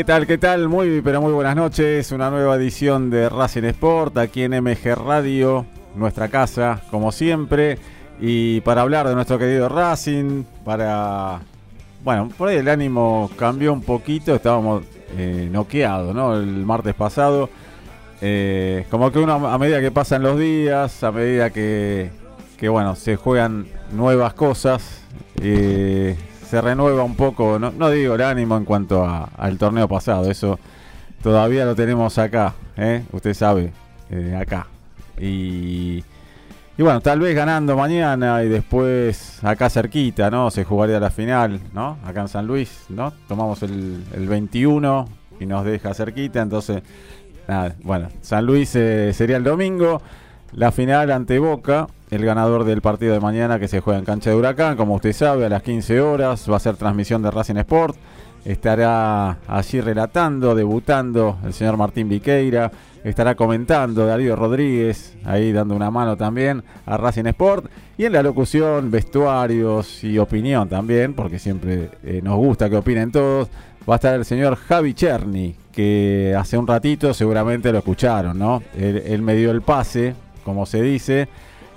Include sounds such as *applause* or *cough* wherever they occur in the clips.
¿Qué tal? ¿Qué tal? Muy, pero muy buenas noches. Una nueva edición de Racing Sport aquí en MG Radio, nuestra casa, como siempre. Y para hablar de nuestro querido Racing, para. Bueno, por ahí el ánimo cambió un poquito. Estábamos eh, noqueados, ¿no? El martes pasado. Eh, como que uno, a medida que pasan los días, a medida que, que bueno, se juegan nuevas cosas, eh, se renueva un poco, no, no digo el ánimo en cuanto a- al torneo pasado, eso todavía lo tenemos acá, ¿eh? usted sabe, eh, acá. Y, y bueno, tal vez ganando mañana y después acá cerquita, ¿no? Se jugaría la final, ¿no? Acá en San Luis, ¿no? Tomamos el, el 21 y nos deja cerquita, entonces, nada, bueno, San Luis eh, sería el domingo. La final ante Boca, el ganador del partido de mañana que se juega en cancha de Huracán, como usted sabe, a las 15 horas va a ser transmisión de Racing Sport. Estará allí relatando, debutando el señor Martín Viqueira. Estará comentando Darío Rodríguez, ahí dando una mano también a Racing Sport. Y en la locución, vestuarios y opinión también, porque siempre eh, nos gusta que opinen todos, va a estar el señor Javi Cherny, que hace un ratito seguramente lo escucharon, ¿no? Él, él me dio el pase, como se dice,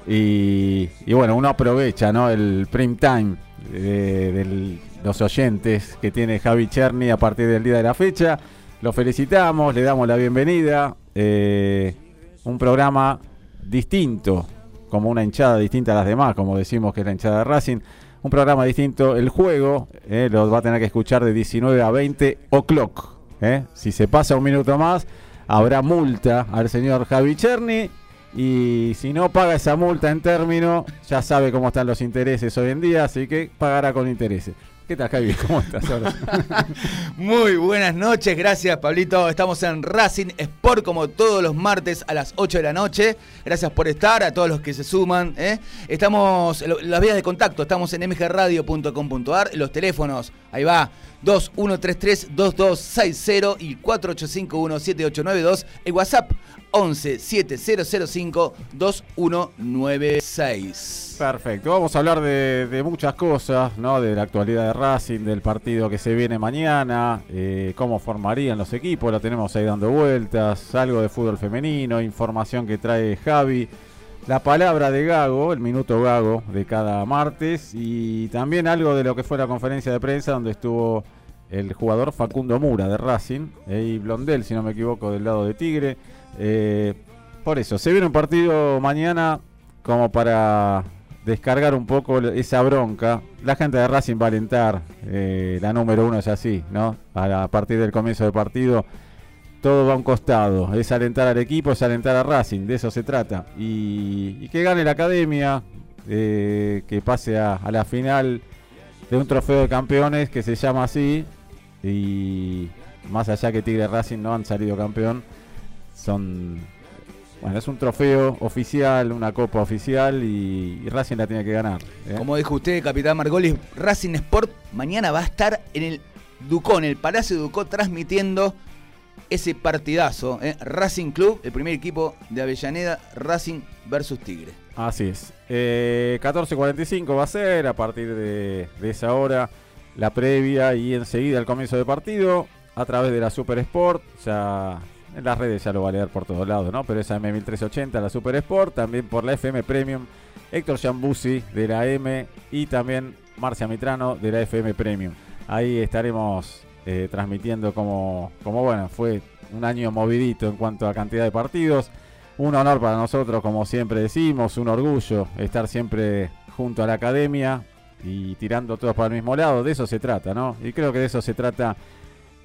y, bueno, uno aprovecha, ¿no? El prime time de los oyentes que tiene Javi Cherny a partir del día de la fecha. Lo felicitamos, le damos la bienvenida. eh, un programa distinto, como una hinchada distinta a las demás, como decimos que es la hinchada de Racing. Un programa distinto, el juego eh, lo va a tener que escuchar de 19 a 20 o'clock. eh. Si se pasa un minuto más, habrá multa al señor Javi Cherny. Y si no paga esa multa en término, ya sabe cómo están los intereses hoy en día, así que pagará con intereses. ¿Qué tal, Javi? ¿Cómo estás ahora? *laughs* Muy buenas noches, gracias Pablito. Estamos en Racing Sport como todos los martes a las 8 de la noche. Gracias por estar, a todos los que se suman. ¿eh? Estamos, las vías de contacto, estamos en mgradio.com.ar, los teléfonos, ahí va, 2133-2260 y 4851-7892, el WhatsApp 11 7005 2196. Perfecto, vamos a hablar de, muchas cosas, ¿no? De la actualidad de Racing, del partido que se viene mañana, eh, cómo formarían los equipos, lo tenemos ahí dando vueltas, algo de fútbol femenino, información que trae Javi, la palabra de Gago, el minuto Gago de cada martes y también algo de lo que fue la conferencia de prensa donde estuvo el jugador Facundo Mura de Racing eh, y Blondel, si no me equivoco, del lado de Tigre. Eh, por eso, se viene un partido mañana como para descargar un poco esa bronca. La gente de Racing va a alentar, eh, la número uno es así, ¿no? A, partir del comienzo del partido, todo va a un costado. Es alentar al equipo, es alentar a Racing, de eso se trata. Y, que gane la academia, eh, que pase a, la final de un trofeo de campeones que se llama así. Y más allá que Tigre Racing no han salido campeón, son bueno, es un trofeo oficial, una copa oficial y, y Racing la tiene que ganar. ¿eh? Como dijo usted, Capitán Margolis, Racing Sport mañana va a estar en el Ducó, en el Palacio Ducó, transmitiendo ese partidazo. ¿eh? Racing Club, el primer equipo de Avellaneda, Racing versus Tigre. Así es. Eh, 14.45 va a ser a partir de, esa hora. la previa y enseguida el comienzo del partido a través de la Super Sport. Ya en las redes ya lo va a leer por todos lados, ¿no? Pero esa M1380, la Super Sport, también por la FM Premium, Héctor Jambusi de la M y también Marcia Mitrano de la FM Premium. Ahí estaremos eh, transmitiendo como, como, bueno, fue un año movidito en cuanto a cantidad de partidos. Un honor para nosotros, como siempre decimos, un orgullo estar siempre junto a la academia y tirando todos para el mismo lado. De eso se trata, ¿no? Y creo que de eso se trata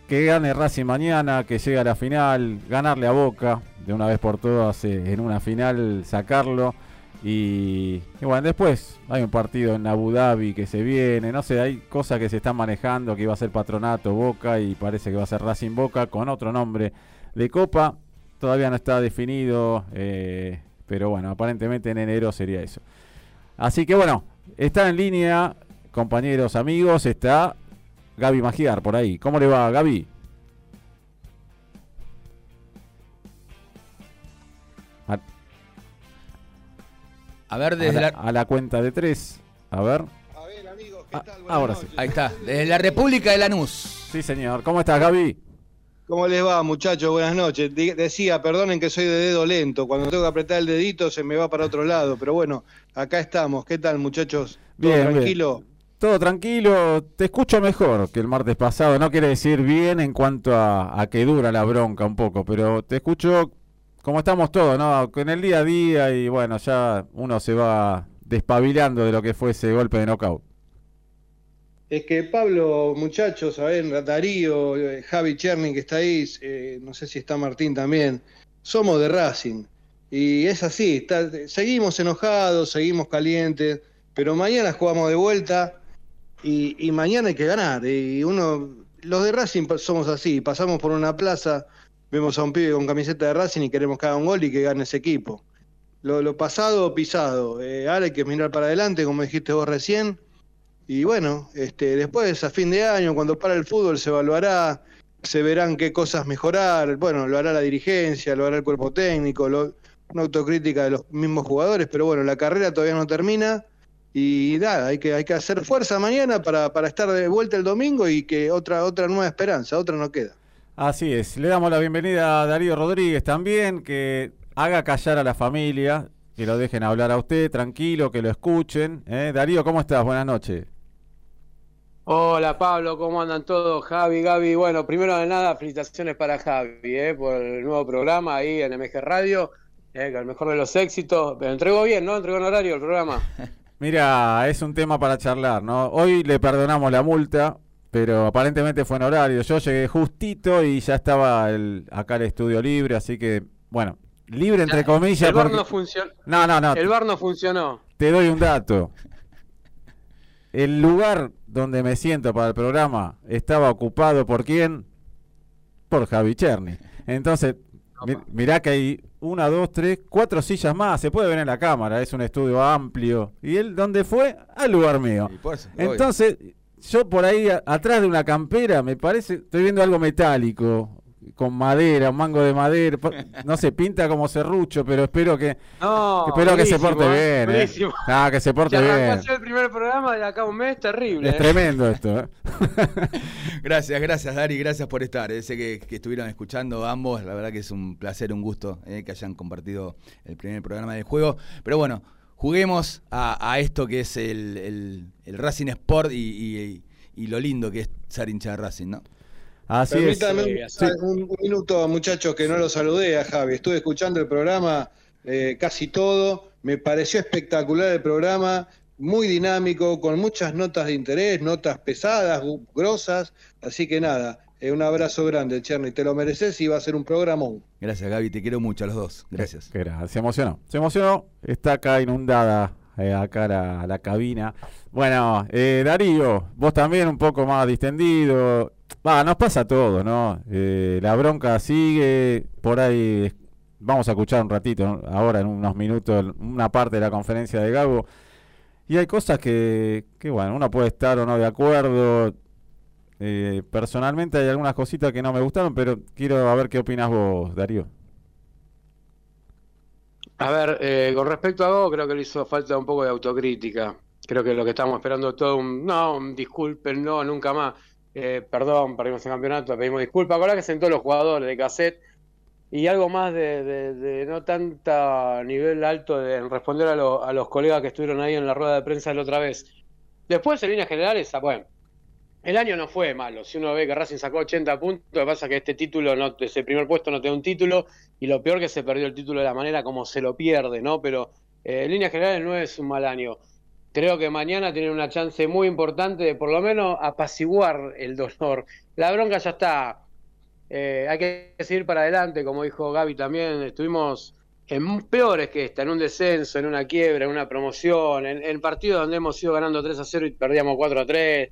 que gane Racing mañana, que llegue a la final, ganarle a Boca de una vez por todas eh, en una final, sacarlo. Y, bueno, después hay un partido en Abu Dhabi que se viene, no sé, hay cosas que se están manejando, que iba a ser Patronato Boca y parece que va a ser Racing Boca con otro nombre de Copa. Todavía no está definido, eh, pero bueno, aparentemente en enero sería eso. Así que bueno, está en línea, compañeros, amigos, está Gaby Magiar por ahí. ¿Cómo le va, Gaby? A ver, desde a la, la, a la cuenta de tres. A ver. A ver, amigos, ¿qué Ah, tal? Buenas ahora noches. sí. Ahí está, desde la República de Lanús. Sí, señor. ¿Cómo estás, Gaby? ¿Cómo les va, muchachos? Buenas noches. Decía, perdonen que soy de dedo lento. Cuando tengo que apretar el dedito se me va para otro lado. Pero bueno, acá estamos. ¿Qué tal, muchachos? ¿Todo Bien, bien. tranquilo? Todo tranquilo, te escucho mejor que el martes pasado. No quiere decir bien en cuanto a, a que dura la bronca un poco, pero te escucho como estamos todos, ¿no? En el día a día y bueno, ya uno se va despabilando de lo que fue ese golpe de knockout. Es que Pablo, muchachos, ver, Darío, eh, Javi Cherny que está ahí, eh, no sé si está Martín también, somos de Racing. Y es así, seguimos enojados, seguimos calientes, pero mañana jugamos de vuelta y, y mañana hay que ganar. Y uno, los de Racing somos así, pasamos por una plaza, vemos a un pibe con camiseta de Racing y queremos que haga un gol y que gane ese equipo. Lo, pasado, pisado. Eh, ahora hay que mirar para adelante, como dijiste vos recién. Y bueno, este, después a fin de año, cuando para el fútbol, se evaluará, se verán qué cosas mejorar. Bueno, lo hará la dirigencia, lo hará el cuerpo técnico, lo- una autocrítica de los mismos jugadores, pero bueno, la carrera todavía no termina. Y nada, hay que, hay que hacer fuerza mañana para, para estar de vuelta el domingo y que otra, otra nueva esperanza, otra no queda. Así es, le damos la bienvenida a Darío Rodríguez también, que haga callar a la familia, que lo dejen hablar a usted, tranquilo, que lo escuchen. ¿eh? Darío, ¿cómo estás? Buenas noches. Hola Pablo, ¿cómo andan todos? Javi, Gaby. Bueno, primero de nada, felicitaciones para Javi eh, por el nuevo programa ahí en MG Radio, eh, el mejor de los éxitos. Pero entregó bien, ¿no? Entregó en horario el programa. *laughs* Mira, es un tema para charlar, ¿no? Hoy le perdonamos la multa, pero aparentemente fue en horario. Yo llegué justito y ya estaba el, acá el estudio libre, así que, bueno, libre entre comillas. el bar porque- no funcionó. No, no, no, El bar no funcionó. te doy un dato. El lugar donde me siento para el programa estaba ocupado por quién? Por Javi Cherny. Entonces, mi- mirá que hay una, dos, tres, cuatro sillas más. Se puede ver en la cámara, es un estudio amplio. ¿Y él dónde fue? Al lugar mío. Entonces, yo por ahí a- atrás de una campera, me parece, estoy viendo algo metálico, con madera, un mango de madera. No se pinta como serrucho, pero espero que, No, espero que se porte eh, bien. eh. *laughs* Ah, que se porte arrancó bien. el primer programa de acá a un mes, terrible. Es eh. tremendo esto. ¿eh? *laughs* Gracias, gracias Dari, gracias por estar. eh. Sé que, que estuvieron escuchando ambos, la verdad que es un placer, un gusto eh, que hayan compartido el primer programa del juego. Pero bueno, juguemos a, a esto que es el, el- el Racing Sport y, y- y lo lindo que es ser hincha de Racing, ¿no? Así es. Sí, un- así es. un, un minuto, muchachos, que no lo saludé a Javi. Estuve escuchando el programa eh, casi todo. Me pareció espectacular el programa, muy dinámico, con muchas notas de interés, notas pesadas, grosas. Así que nada, eh, un abrazo grande, Cherny. Te lo mereces y va a ser un programón. Gracias Gaby, te quiero mucho a los dos. Gracias. Qué gra- se emocionó. Se emocionó. Está acá inundada eh, acá la, la cabina. Bueno, eh, Darío, vos también un poco más distendido. Va, nos pasa todo, ¿no? Eh, la bronca sigue. Por ahí vamos a escuchar un ratito, ¿no? ahora en unos minutos, una parte de la conferencia de Gago. Y hay cosas que, que, bueno, uno puede estar o no de acuerdo. Eh, personalmente hay algunas cositas que no me gustaron, pero quiero a ver qué opinas vos, Darío. A ver, eh, con respecto a Go, creo que le hizo falta un poco de autocrítica. creo que lo que estamos esperando todo un, no, un disculpe, no, nunca más. Eh, perdón, perdimos el campeonato, pedimos disculpas. Ahora que sentó los jugadores de cassette y algo más de no tanta nivel alto de responder a, lo- a los colegas que estuvieron ahí en la rueda de prensa la otra vez. Después, en líneas generales, ah, bueno, el año no fue malo. Si uno ve que Racing sacó 80 puntos, lo que pasa es que este título, no, ese primer puesto no te da un título, y lo peor que se perdió el título de la manera como se lo pierde, ¿no? Pero eh, en líneas generales no es un mal año. Creo que mañana tienen una chance muy importante de por lo menos apaciguar el dolor. La bronca ya está. Eh, hay que seguir para adelante, como dijo Gaby también. Estuvimos en peores que esta, en un descenso, en una quiebra, en una promoción, en, en partidos donde hemos ido ganando 3 a 0 y perdíamos 4 a 3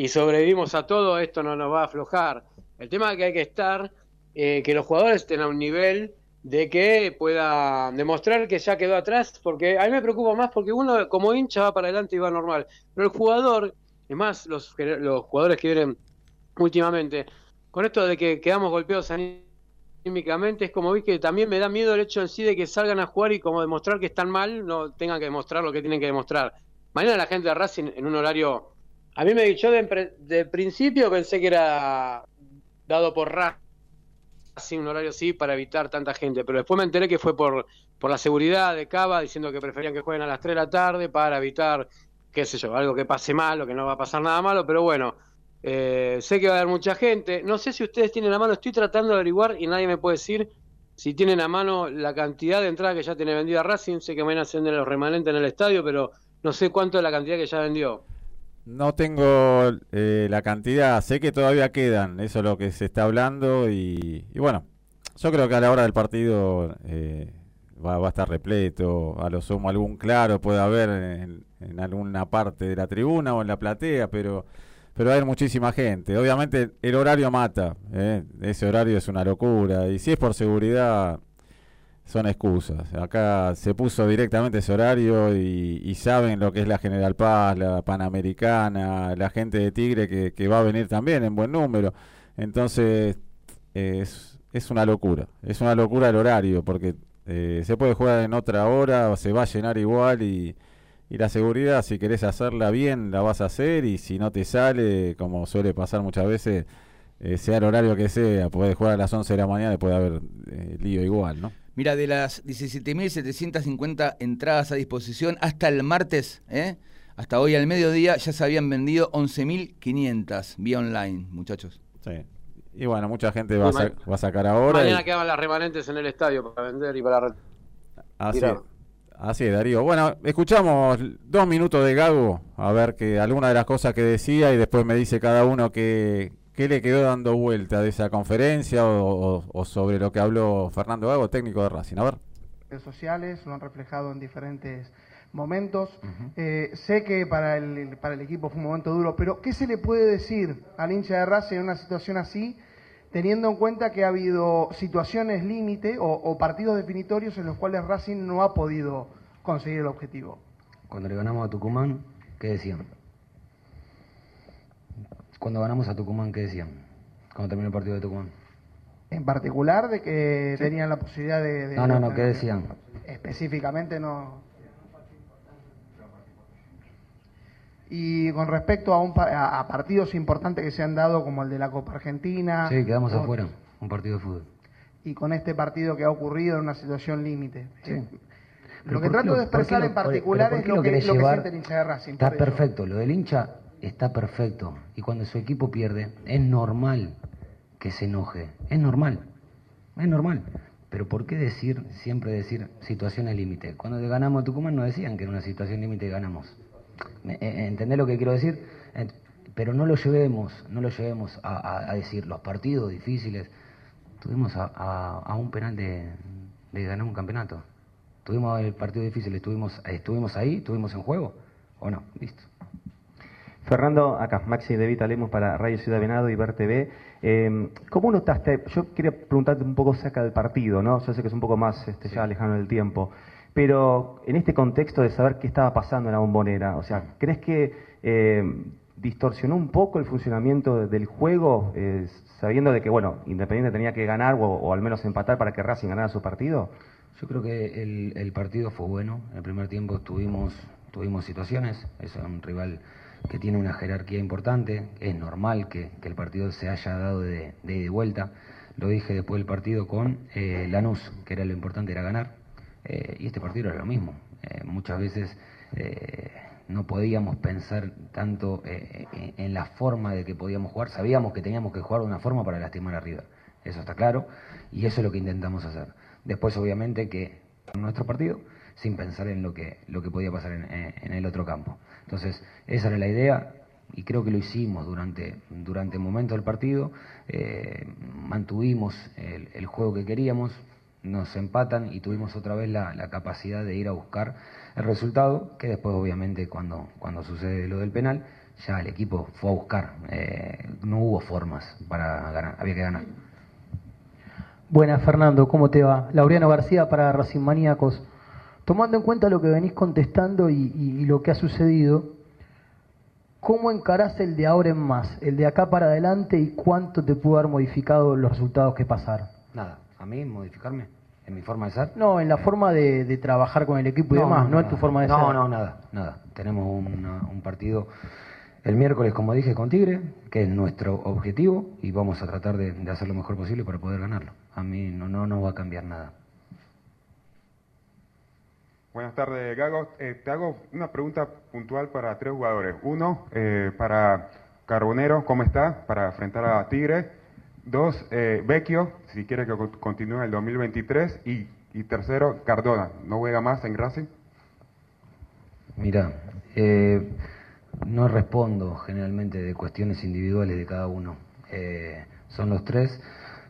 y sobrevivimos a todo, esto no nos va a aflojar. El tema es que hay que estar, eh, que los jugadores estén a un nivel de que pueda demostrar que ya quedó atrás, porque a mí me preocupa más porque uno como hincha va para adelante y va normal, pero el jugador, es más, los, los jugadores que vienen últimamente, con esto de que quedamos golpeados anímicamente, es como vi que también me da miedo el hecho en sí de que salgan a jugar y como demostrar que están mal, no tengan que demostrar lo que tienen que demostrar. Mañana la gente de Racing en un horario a mí me dicho de, de principio pensé que era dado por Racing un horario así para evitar tanta gente, pero después me enteré que fue por, por la seguridad de Cava diciendo que preferían que jueguen a las 3 de la tarde para evitar, qué sé yo, algo que pase malo, que no va a pasar nada malo, pero bueno, eh, sé que va a haber mucha gente. No sé si ustedes tienen a mano, estoy tratando de averiguar y nadie me puede decir si tienen a mano la cantidad de entradas que ya tiene vendida Racing. Sé que mañana se venden los remanentes en el estadio, pero no sé cuánto es la cantidad que ya vendió. No tengo eh, la cantidad, sé que todavía quedan, eso es lo que se está hablando y, bueno, yo creo que a la hora del partido eh, va, a estar repleto, a lo sumo algún claro puede haber en, en alguna parte de la tribuna o en la platea, pero pero va a haber muchísima gente. Obviamente el horario mata, ¿eh? ese horario es una locura y si es por seguridad son excusas. Acá se puso directamente ese horario y, saben lo que es la General Paz, la Panamericana, la gente de Tigre que, que va a venir también en buen número. Entonces es, es una locura, es una locura el horario porque eh, se puede jugar en otra hora, se va a llenar igual y, y la seguridad, si querés hacerla bien, la vas a hacer y si no te sale, como suele pasar muchas veces, eh, sea el horario que sea, podés jugar a las 11 de la mañana puede haber eh, lío igual, ¿no? Mira, de las 17.750 entradas a disposición hasta el martes, ¿eh? hasta hoy al mediodía, ya se habían vendido 11.500 vía online, muchachos. Sí. Y bueno, mucha gente va, a, Sí, sa- ma- va a sacar ahora. Mañana y- quedaban las remanentes en el estadio para vender y para... así, Mira. así es, Darío. Bueno, escuchamos dos minutos de Gago, a ver que alguna de las cosas que decía y después me dice cada uno que, qué le quedó dando vuelta de esa conferencia o, o- o sobre lo que habló Fernando Gago, técnico de Racing. A ver. sociales, lo han reflejado en diferentes momentos. Eh, sé que para el, para el equipo fue un momento duro, pero ¿qué se le puede decir al hincha de Racing en una situación así, teniendo en cuenta que ha habido situaciones límite o, o partidos definitorios en los cuales Racing no ha podido conseguir el objetivo? Cuando le ganamos a Tucumán, ¿qué decían? Cuando ganamos a Tucumán, ¿qué decían? Cuando terminó el partido de Tucumán. En particular de que tenían la posibilidad de... de- No, no, no, ¿qué decían? Específicamente no... Y con respecto a, un, a, a partidos importantes que se han dado, como el de la Copa Argentina. Sí, quedamos otros, afuera, un partido de fútbol. Y con este partido que ha ocurrido en una situación límite. Sí. Eh, Lo que ¿por qué trato lo- de expresar en particular es ¿por qué lo que, lo que siente el hincha de Racing. Está perfecto, lo del hincha está perfecto. Y cuando su equipo pierde, es normal que se enoje. Es normal. Es normal. Pero ¿por qué decir, siempre decir situaciones límite? Cuando ganamos a Tucumán no decían que en una situación límite ganamos. Me- eh, ¿Entendés lo que quiero decir? Eh, Pero no lo llevemos, no lo llevemos a, decir los partidos difíciles. Tuvimos a un penal de, de ganar un campeonato. Tuvimos el partido difícil, estuvimos, estuvimos ahí, estuvimos en juego. ¿O no? Listo. Fernando, acá, Maxi de Vita para Radio Ciudad Venado y Ver TV. Eh, ¿Cómo notaste? Yo quería preguntarte un poco cerca del partido, ¿no? Yo sé que es un poco más este, ya lejano del tiempo, pero en este contexto de saber qué estaba pasando en la bombonera, o sea, ¿crees que eh, distorsionó un poco el funcionamiento del juego, eh, sabiendo de que, bueno, Independiente tenía que ganar o, o al menos empatar para que Racing ganara su partido? Yo creo que el, el partido fue bueno. En el primer tiempo estuvimos tuvimos situaciones, es un rival que tiene una jerarquía importante, es normal que, el partido se haya dado de, de ida y vuelta. Lo dije después del partido con eh, Lanús, que era lo importante, era ganar, eh, y este partido era lo mismo. Eh, muchas veces eh, no podíamos pensar tanto en, en la forma de que podíamos jugar, sabíamos que teníamos que jugar de una forma para lastimar a River, eso está claro, y eso es lo que intentamos hacer. Después, obviamente, que nuestro partido, sin pensar en lo que, lo que podía pasar en el otro campo. Entonces, esa era la idea y creo que lo hicimos durante, durante el momento del partido. eh, mantuvimos el, el juego que queríamos, nos empatan y tuvimos otra vez la, capacidad de ir a buscar el resultado, que después, obviamente, cuando, cuando sucede lo del penal, ya el equipo fue a buscar. eh, no hubo formas para ganar, había que ganar. Buenas, Fernando, ¿cómo te va? Laureano García para Racing Maníacos. Tomando en cuenta lo que venís contestando y, y- y lo que ha sucedido, ¿cómo encarás el de ahora en más, el de acá para adelante y cuánto te pudo haber modificado los resultados que pasaron? Nada, a mí modificarme en mi forma de ser. No, en la forma de, de trabajar con el equipo y demás, no, en tu forma de no, ser. No, nada, nada. Tenemos una- un partido el miércoles, como dije, con Tigre, que es nuestro objetivo, y vamos a tratar de, de hacer lo mejor posible para poder ganarlo. A mí no, no, no va a cambiar nada. Buenas tardes, Gago. Eh, te hago una pregunta puntual para tres jugadores. Uno, eh, para Carbonero, ¿cómo está? Para enfrentar a Tigre. Dos, eh, Vecchio, si quiere que co- continúe en el 2023. Y, y tercero, Cardona, ¿no juega más en Racing? Mira, eh, no respondo generalmente de cuestiones individuales de cada uno. Eh, son los tres,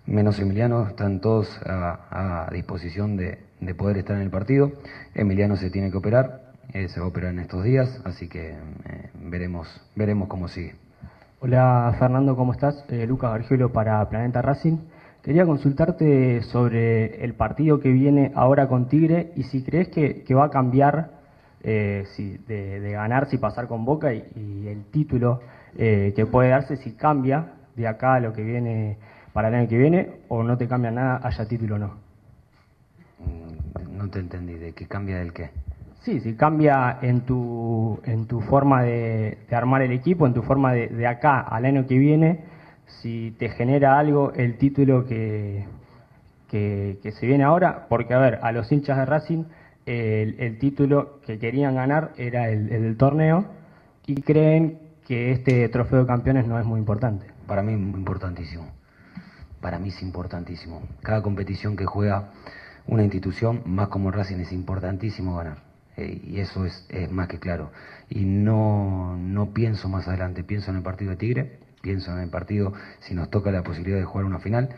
menos Emiliano, están todos a, a disposición de, de poder estar en el partido. Emiliano se tiene que operar, eh, se va a operar en estos días, así que eh, veremos, veremos cómo sigue. Hola Fernando, ¿cómo estás? Lucas Gargiulo para Planeta Racing. Quería consultarte sobre el partido que viene ahora con Tigre y si crees que, que va a cambiar eh, si, de, ganar, si pasar con Boca y, y el título que puede darse, si cambia de acá a lo que viene para el año que viene o no te cambia nada, haya título o no. No te entendí, ¿de qué cambia del qué? Sí, si cambia en tu, en tu forma de, de armar el equipo, en tu forma de, de acá al año que viene, si te genera algo el título que, que, que se viene ahora, porque a ver, a los hinchas de Racing el, el título que querían ganar era el, el del torneo y creen que este trofeo de campeones no es muy importante. Para mí es importantísimo. Para mí es importantísimo. Cada competición que juega una institución, más como Racing, es importantísimo ganar. Eh, y eso es, más que claro. Y no, no pienso más adelante, pienso en el partido de Tigre, pienso en el partido, si nos toca la posibilidad de jugar una final,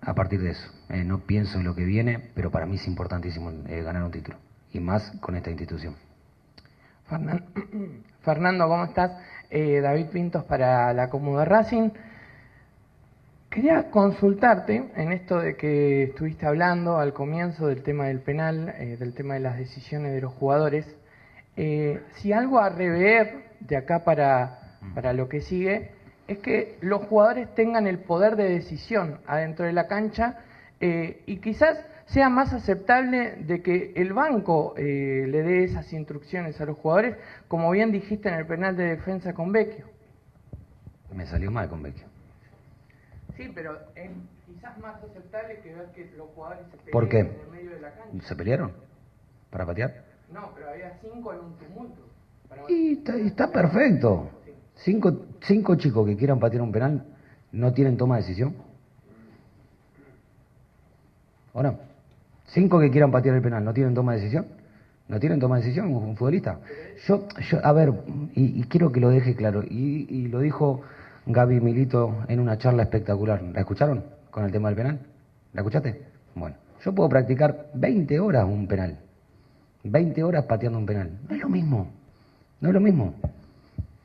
a partir de eso. Eh, no pienso en lo que viene, pero para mí es importantísimo eh, ganar un título. Y más con esta institución. Fernan- *clears throat* Fernando, ¿cómo estás? David Pintos para la Comu de Racing. Quería consultarte en esto de que estuviste hablando al comienzo del tema del penal, eh, del tema de las decisiones de los jugadores. Eh, si algo a rever de acá para, para lo que sigue es que los jugadores tengan el poder de decisión adentro de la cancha eh, y quizás sea más aceptable de que el banco le dé esas instrucciones a los jugadores, como bien dijiste en el penal de defensa con Vecchio. Me salió mal con Vecchio. Sí, pero es quizás más aceptable que ver que los jugadores se ¿Por qué? en el medio de la cancha. ¿Se pelearon? ¿Para patear? No, pero había cinco en un tumulto. Para- Y está, perfecto. Cinco, cinco chicos que quieran patear un penal no tienen toma de decisión. ¿O no? Cinco que quieran patear el penal no tienen toma de decisión. ¿No tienen toma de decisión un futbolista? Yo, yo a ver, y, y quiero que lo deje claro, y, y lo dijo Gaby Milito en una charla espectacular. ¿La escucharon con el tema del penal? ¿La escuchaste? Bueno, yo puedo practicar 20 horas un penal. 20 horas pateando un penal. No es lo mismo. No es lo mismo.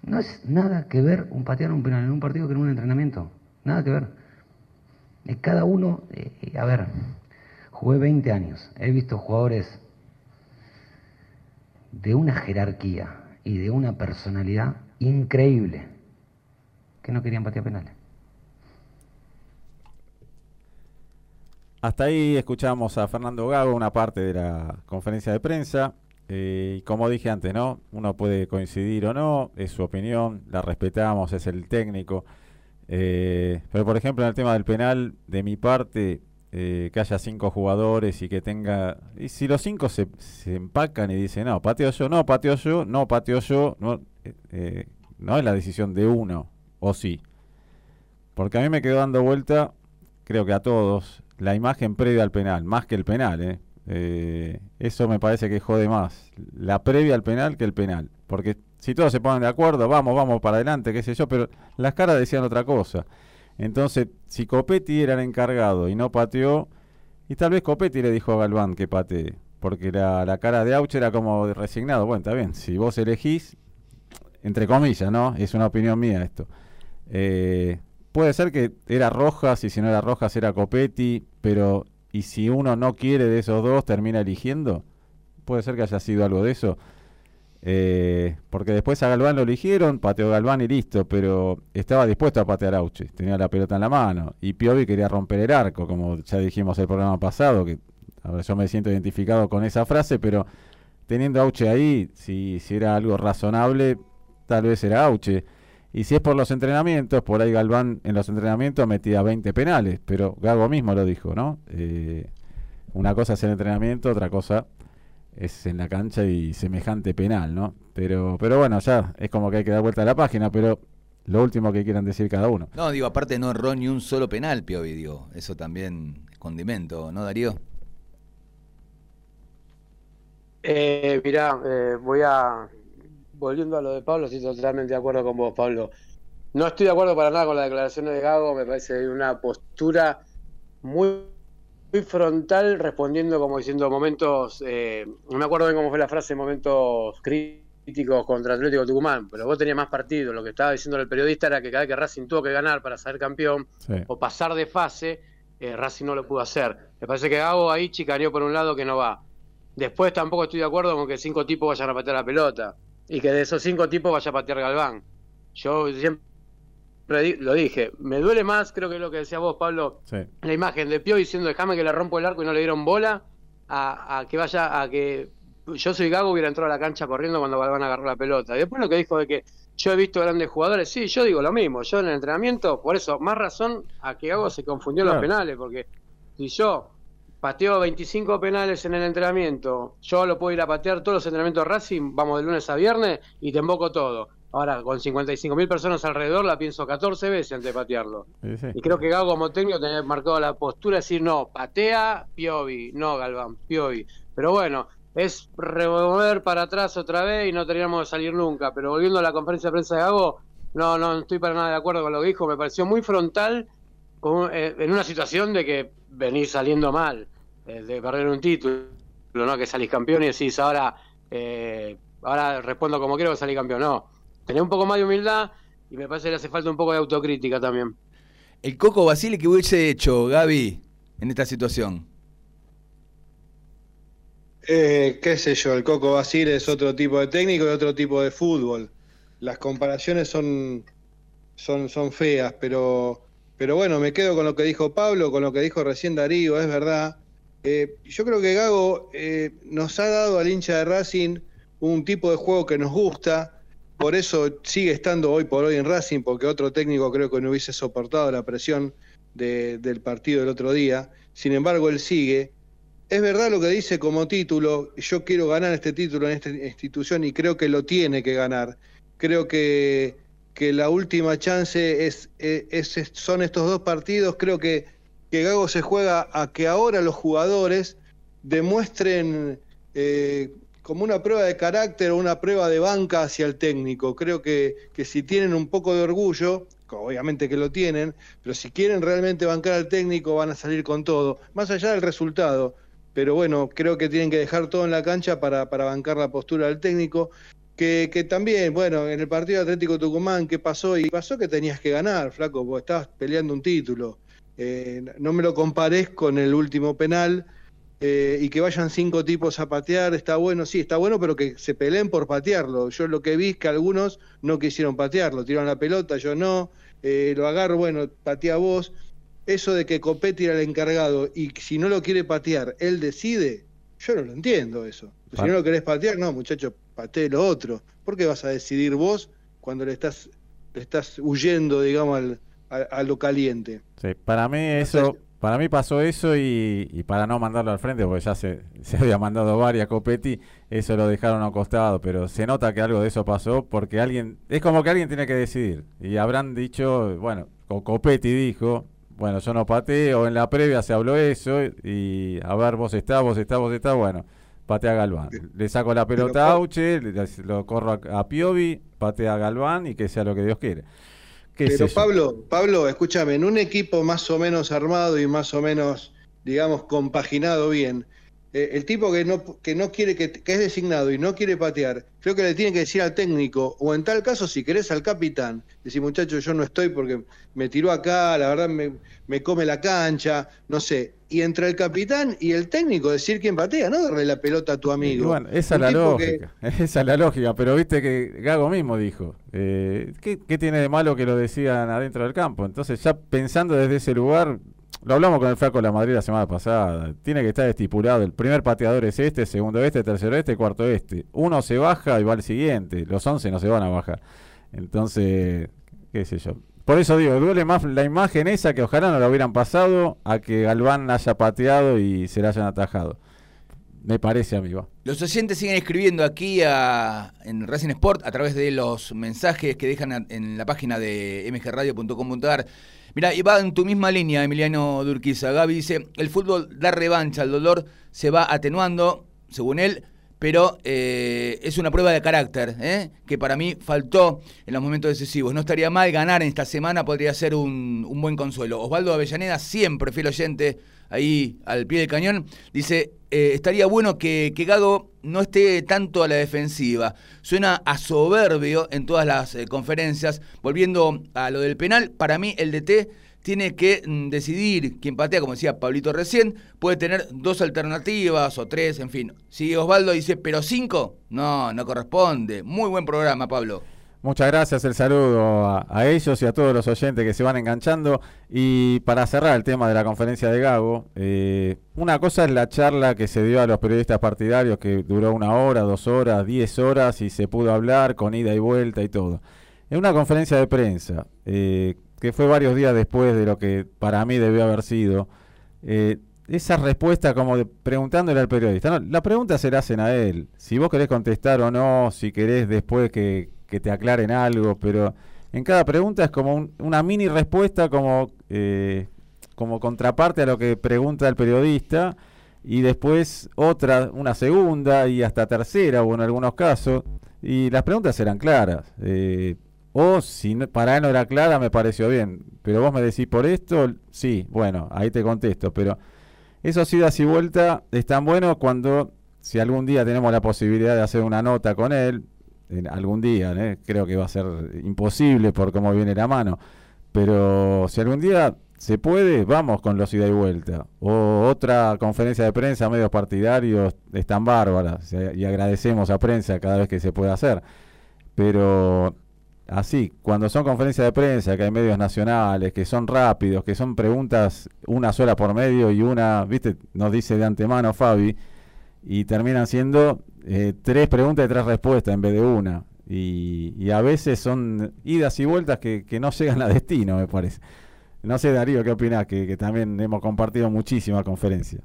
No es nada que ver un patear un penal en un partido que en un entrenamiento. Nada que ver. Cada uno, eh, a ver, jugué 20 años. He visto jugadores de una jerarquía y de una personalidad increíble que no querían patear penales. Hasta ahí escuchamos a Fernando Gago, una parte de la conferencia de prensa. Eh, y como dije antes, ¿no? Uno puede coincidir o no, es su opinión, la respetamos, es el técnico. Eh, pero por ejemplo, en el tema del penal, de mi parte, eh, que haya cinco jugadores y que tenga. Y si los cinco se, empacan y dicen, no, pateo yo, no, pateo yo, no, pateo yo, no es la decisión de uno, o sí. Porque a mí me quedó dando vuelta, creo que a todos, la imagen previa al penal, más que el penal, ¿eh? Eh, eso me parece que jode más. La previa al penal que el penal. Porque si todos se ponen de acuerdo, vamos, vamos para adelante, qué sé yo, pero las caras decían otra cosa. Entonces, si Copetti era el encargado y no pateó, y tal vez Copetti le dijo a Galván que patee, porque la, la cara de Auch era como resignado. Bueno, está bien, si vos elegís, entre comillas, ¿no? Es una opinión mía esto. Eh, puede ser que era Rojas y si no era Rojas era Copetti, pero ¿y si uno no quiere de esos dos termina eligiendo? Puede ser que haya sido algo de eso. Eh, porque después a Galván lo eligieron, pateó Galván y listo, pero estaba dispuesto a patear Auche, tenía la pelota en la mano. Y Piovi quería romper el arco, como ya dijimos el programa pasado, que a ver, yo me siento identificado con esa frase, pero teniendo Auche ahí, si, si era algo razonable, tal vez era Auche. Y si es por los entrenamientos, por ahí Galván en los entrenamientos metía 20 penales, pero Gago mismo lo dijo, ¿no? Eh, una cosa es el entrenamiento, otra cosa es en la cancha y semejante penal, ¿no? Pero, pero bueno, ya es como que hay que dar vuelta a la página, pero lo último que quieran decir cada uno. No, digo, aparte no erró ni un solo penal, Piovi, digo. Eso también es condimento, ¿no, Darío? Eh, mirá, eh, voy a. Volviendo a lo de Pablo, estoy totalmente de acuerdo con vos, Pablo. No estoy de acuerdo para nada con las declaraciones de Gago, me parece una postura muy, muy frontal, respondiendo como diciendo momentos. eh, no me acuerdo bien cómo fue la frase, momentos críticos contra Atlético Tucumán, pero vos tenías más partido. Lo que estaba diciendo el periodista era que cada vez que Racing tuvo que ganar para ser campeón Sí. o pasar de fase, eh, Racing no lo pudo hacer. Me parece que Gago ahí chicaneó por un lado que no va. Después tampoco estoy de acuerdo con que cinco tipos vayan a patear la pelota y que de esos cinco tipos vaya a patear Galván. Yo siempre lo dije, me duele más, creo que es lo que decía vos, Pablo, Sí. la imagen de Pio diciendo déjame que le rompo el arco y no le dieron bola, a, a que vaya, a que yo soy Gago hubiera entrado a la cancha corriendo cuando Galván agarró la pelota. Y después lo que dijo de que yo he visto grandes jugadores, sí, yo digo lo mismo, yo en el entrenamiento, por eso, más razón a que Gago se confundió en los penales, porque si yo pateo 25 penales en el entrenamiento, yo lo puedo ir a patear todos los entrenamientos de Racing, vamos de lunes a viernes y te emboco todo. Ahora, con 55 mil personas alrededor, la pienso 14 veces antes de patearlo. Sí, sí. Y creo que Gago como técnico tenía marcado la postura de decir, no, patea Piovi, no Galván, Piovi. Pero bueno, es revolver para atrás otra vez y no teníamos de salir nunca. Pero volviendo a la conferencia de prensa de Gago, no, no estoy para nada de acuerdo con lo que dijo, me pareció muy frontal con- eh, en una situación de que venís saliendo mal, eh, de perder un título, ¿no? Que salís campeón y decís, ahora, eh, ahora respondo como quiero que salí campeón. No, tenés un poco más de humildad y me parece que le hace falta un poco de autocrítica también. El Coco Basile que hubiese hecho, Gaby, en esta situación. Eh, qué sé yo, el Coco Basile es otro tipo de técnico y otro tipo de fútbol. Las comparaciones son, son, son feas, pero, pero bueno, me quedo con lo que dijo Pablo, con lo que dijo recién Darío, es verdad. Eh, yo creo que Gago eh, nos ha dado al hincha de Racing un tipo de juego que nos gusta, por eso sigue estando hoy por hoy en Racing, porque otro técnico creo que no hubiese soportado la presión de- del partido del otro día. Sin embargo, él sigue. Es verdad lo que dice como título, yo quiero ganar este título en esta institución y creo que lo tiene que ganar. Creo que, que la última chance es, es- es- son estos dos partidos. Creo que, que Gago se juega a que ahora los jugadores demuestren eh, como una prueba de carácter o una prueba de banca hacia el técnico. Creo que, que si tienen un poco de orgullo, obviamente que lo tienen, pero si quieren realmente bancar al técnico van a salir con todo, más allá del resultado. Pero bueno, creo que tienen que dejar todo en la cancha para, para bancar la postura del técnico. Que, que también, bueno, en el partido Atlético Tucumán, ¿qué pasó? Y pasó que tenías que ganar, flaco, porque estabas peleando un título. Eh, no me lo compares con el último penal eh, y que vayan cinco tipos a patear, está bueno, sí, está bueno, pero que se peleen por patearlo. Yo lo que vi es que algunos no quisieron patearlo, tiraron la pelota, yo no, eh, lo agarro, bueno, patea vos. Eso de que Copetti era el encargado y si no lo quiere patear, él decide, Yo no lo entiendo eso. Si no lo querés patear, no, muchacho, patee lo otro. ¿Por qué vas a decidir vos cuando le estás, le estás huyendo, digamos, al, a, a lo caliente? Sí, para mí eso, para mí pasó eso y, y para no mandarlo al frente, porque ya se, *laughs* se había mandado varias Copetti, eso lo dejaron a costado, pero se nota que algo de eso pasó porque alguien, es como que alguien tiene que decidir. Y habrán dicho, bueno, o Copetti dijo, bueno, yo no pateo, en la previa se habló eso, y a ver, vos estás, vos estás, vos estás, bueno, patea a Galván. Le saco la pelota a Auche, lo corro a, a Piovi, patea a Galván y que sea lo que Dios quiere. ¿Qué sé Pero? Pablo, Pablo, escúchame, en un equipo más o menos armado y más o menos, digamos, compaginado bien, eh, el tipo que no, que no quiere, que, que es designado y no quiere patear, creo que le tiene que decir al técnico, o en tal caso, si querés al capitán, decir, muchacho, yo no estoy porque me tiró acá, la verdad me, me come la cancha, no sé. Y entre el capitán y el técnico, decir quién patea, no darle la pelota a tu Y amigo. bueno, esa es la que- lógica. *laughs* Esa es la lógica, pero viste que Gago mismo dijo, eh, ¿qué, qué tiene de malo que lo decían adentro del campo? Entonces ya pensando desde ese lugar, lo hablamos con el Flaco de la Madrid la semana pasada, tiene que estar estipulado, el primer pateador es este, segundo este, tercero este, cuarto este. Uno se baja y va al siguiente, los once no se van a bajar. Entonces, qué sé yo. Por eso digo, duele más la imagen esa que ojalá no la hubieran pasado a que Galván haya pateado y se la hayan atajado. Me parece, amigo. Los oyentes siguen escribiendo aquí a- en Racing Sport a través de los mensajes que dejan en la página de mgradio.com.ar. Mira, y va en tu misma línea, Emiliano Durquiza. Gaby dice, el fútbol da revancha, el dolor se va atenuando, según él, pero eh, es una prueba de carácter, ¿eh? que para mí faltó en los momentos decisivos. No estaría mal ganar en esta semana, podría ser un, un buen consuelo. Osvaldo Avellaneda, siempre fiel oyente, ahí al pie del cañón, dice, eh, estaría bueno que, que Gago no esté tanto a la defensiva. Suena a soberbio en todas las eh, conferencias. Volviendo a lo del penal, para mí el DT tiene que mm, decidir quién patea, como decía Pablito recién, puede tener dos alternativas o tres, en fin. Si Osvaldo dice, pero cinco, no, no corresponde. Muy buen programa, Pablo. Muchas gracias, el saludo a, ellos y a todos los oyentes que se van enganchando. Y para cerrar el tema de la conferencia de Gago, eh, una cosa es la charla que se dio a los periodistas partidarios, que duró una hora, dos horas, diez horas y se pudo hablar con ida y vuelta y todo. En una conferencia de prensa, eh, que fue varios días después de lo que para mí debió haber sido, eh, esa respuesta como de preguntándole al periodista. No, la pregunta se la hacen a él. Si vos querés contestar o no, si querés después que, que te aclaren algo, pero en cada pregunta es como un- una mini respuesta como, eh, como contraparte a lo que pregunta el periodista y después otra, una segunda y hasta tercera o en algunos casos. Y las preguntas eran claras. eh, o si no- para él no era clara, me pareció bien. Pero vos me decís por esto, sí, bueno, ahí te contesto. Pero esos idas y vueltas están buenos cuando, si algún día tenemos la posibilidad de hacer una nota con él, en algún día, ¿eh? creo que va a ser imposible por cómo viene la mano. Pero si algún día se puede, vamos con los ida y vuelta. O otra conferencia de prensa, medios partidarios, están bárbaras. Y agradecemos a prensa cada vez que se puede hacer. Pero así, cuando son conferencias de prensa, que hay medios nacionales, que son rápidos, que son preguntas una sola por medio y una, viste, nos dice de antemano Fabi, y terminan siendo eh, tres preguntas y tres respuestas en vez de una. Y, a veces son idas y vueltas que, que no llegan a destino, me parece. No sé, Darío, ¿qué opinás? Que, que también hemos compartido muchísimas conferencias.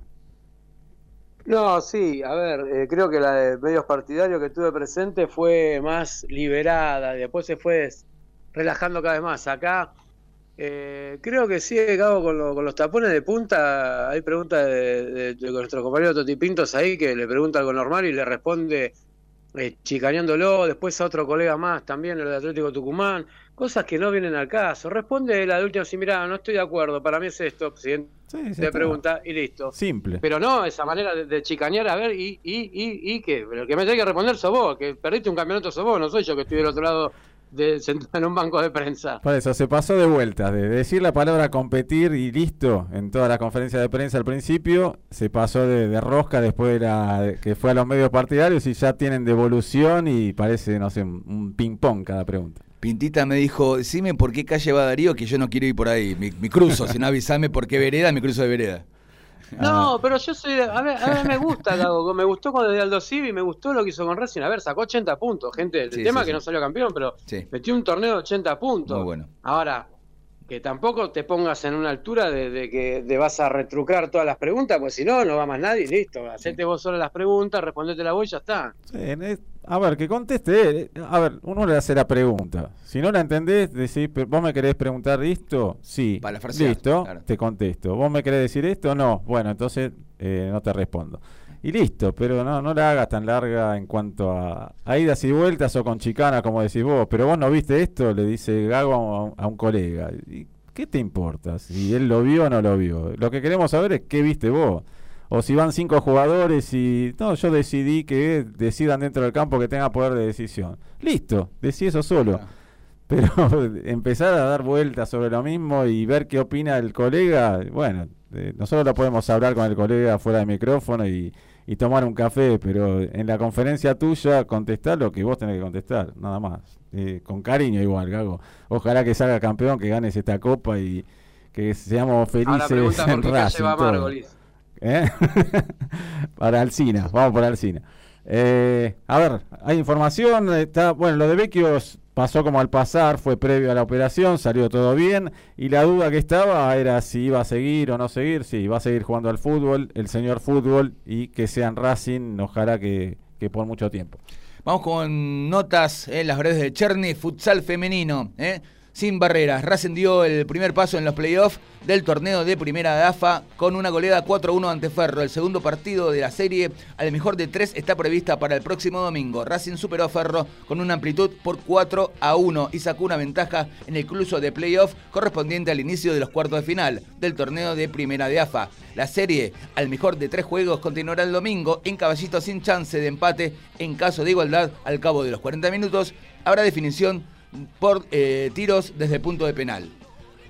No, sí, a ver, eh, creo que la de medios partidarios que tuve presente fue más liberada, después se fue relajando cada vez más. Acá eh, creo que sigue Gabo con, lo- con los tapones de punta. Hay preguntas de, de- de nuestro compañero Toti Pintos ahí que le pregunta algo normal y le responde eh, chicaneándolo. Después a otro colega más también, el de Atlético Tucumán. Cosas que no vienen al caso. Responde la de último, si mira, no estoy de acuerdo, para mí es esto. Siguiente está. pregunta y listo. Simple. Pero no, esa manera de, de chicanear, a ver, y, y, y, y que, pero el que me tiene que responder sos vos, que perdiste un campeonato sos vos, no soy yo que estoy del otro lado de, sentado en un banco de prensa. Por eso, se pasó de vuelta, de decir la palabra competir y listo, en toda la conferencia de prensa al principio, se pasó de, de rosca después de la, que fue a los medios partidarios y ya tienen devolución y parece, no sé, un, un ping-pong cada pregunta. Pintita me dijo, decime por qué calle va Darío, que yo no quiero ir por ahí. Mi, mi cruzo, si no avisame por qué vereda, mi cruzo de vereda. No, pero yo soy. de- A ver, a ver, me gusta Gago. Me gustó cuando de Aldo Civi, me gustó lo que hizo con Racing. A ver, sacó 80 puntos, gente. El Sí, tema sí, es que sí. no salió campeón, pero Sí. metió un torneo de 80 puntos. Muy bueno. Ahora, que tampoco te pongas en una altura de, de que te vas a retrucar todas las preguntas, pues si no, no va más nadie, listo. Hacete vos solo las preguntas, respondete la voz y ya está. Sí, en a ver, que conteste él. A ver, uno le hace la pregunta. Si no la entendés, decís, "Pero ¿vos me querés preguntar esto? Sí. Para Listo, claro. te contesto. ¿Vos me querés decir esto? No. Bueno, entonces eh, no te respondo. Y listo, pero no, no la hagas tan larga en cuanto a, a idas y vueltas o con chicana, como decís vos. Pero vos no viste esto, le dice Gago a un, a un colega. ¿Y ¿Qué te importa si él lo vio o no lo vio? Lo que queremos saber es qué viste vos. O si van cinco jugadores y no, yo decidí que decidan dentro del campo que tenga poder de decisión. Listo, decí eso solo. Pero *laughs* empezar a dar vueltas sobre lo mismo y ver qué opina el colega, bueno, eh, nosotros lo podemos hablar con el colega fuera de micrófono y, y tomar un café, pero en la conferencia tuya contestar lo que vos tenés que contestar, nada más. Eh, con cariño igual, Gago. Ojalá que salga campeón, que ganes esta copa y que seamos felices Ahora pregunta por en qué Racing. ¿Eh? *laughs* para Alcina, vamos por Alcina. Eh, a ver, hay información, está, bueno, lo de Vecchios pasó como al pasar, fue previo a la operación, salió todo bien y la duda que estaba era si iba a seguir o no seguir, sí, va a seguir jugando al fútbol, el señor fútbol y que sean Racing, ojalá que, que por mucho tiempo. Vamos con notas en las redes de Cherny, futsal femenino, ¿eh? Sin barreras. Racing dio el primer paso en los playoffs del torneo de primera de AFA con una goleada 4-1 ante Ferro. El segundo partido de la serie, al mejor de tres, está prevista para el próximo domingo. Racing superó a Ferro con una amplitud por 4 a 1 y sacó una ventaja en el cruzo de playoff correspondiente al inicio de los cuartos de final del torneo de primera de AFA. La serie, al mejor de tres juegos, continuará el domingo en Caballito sin chance de empate. En caso de igualdad, al cabo de los 40 minutos, habrá definición por eh, tiros desde el punto de penal.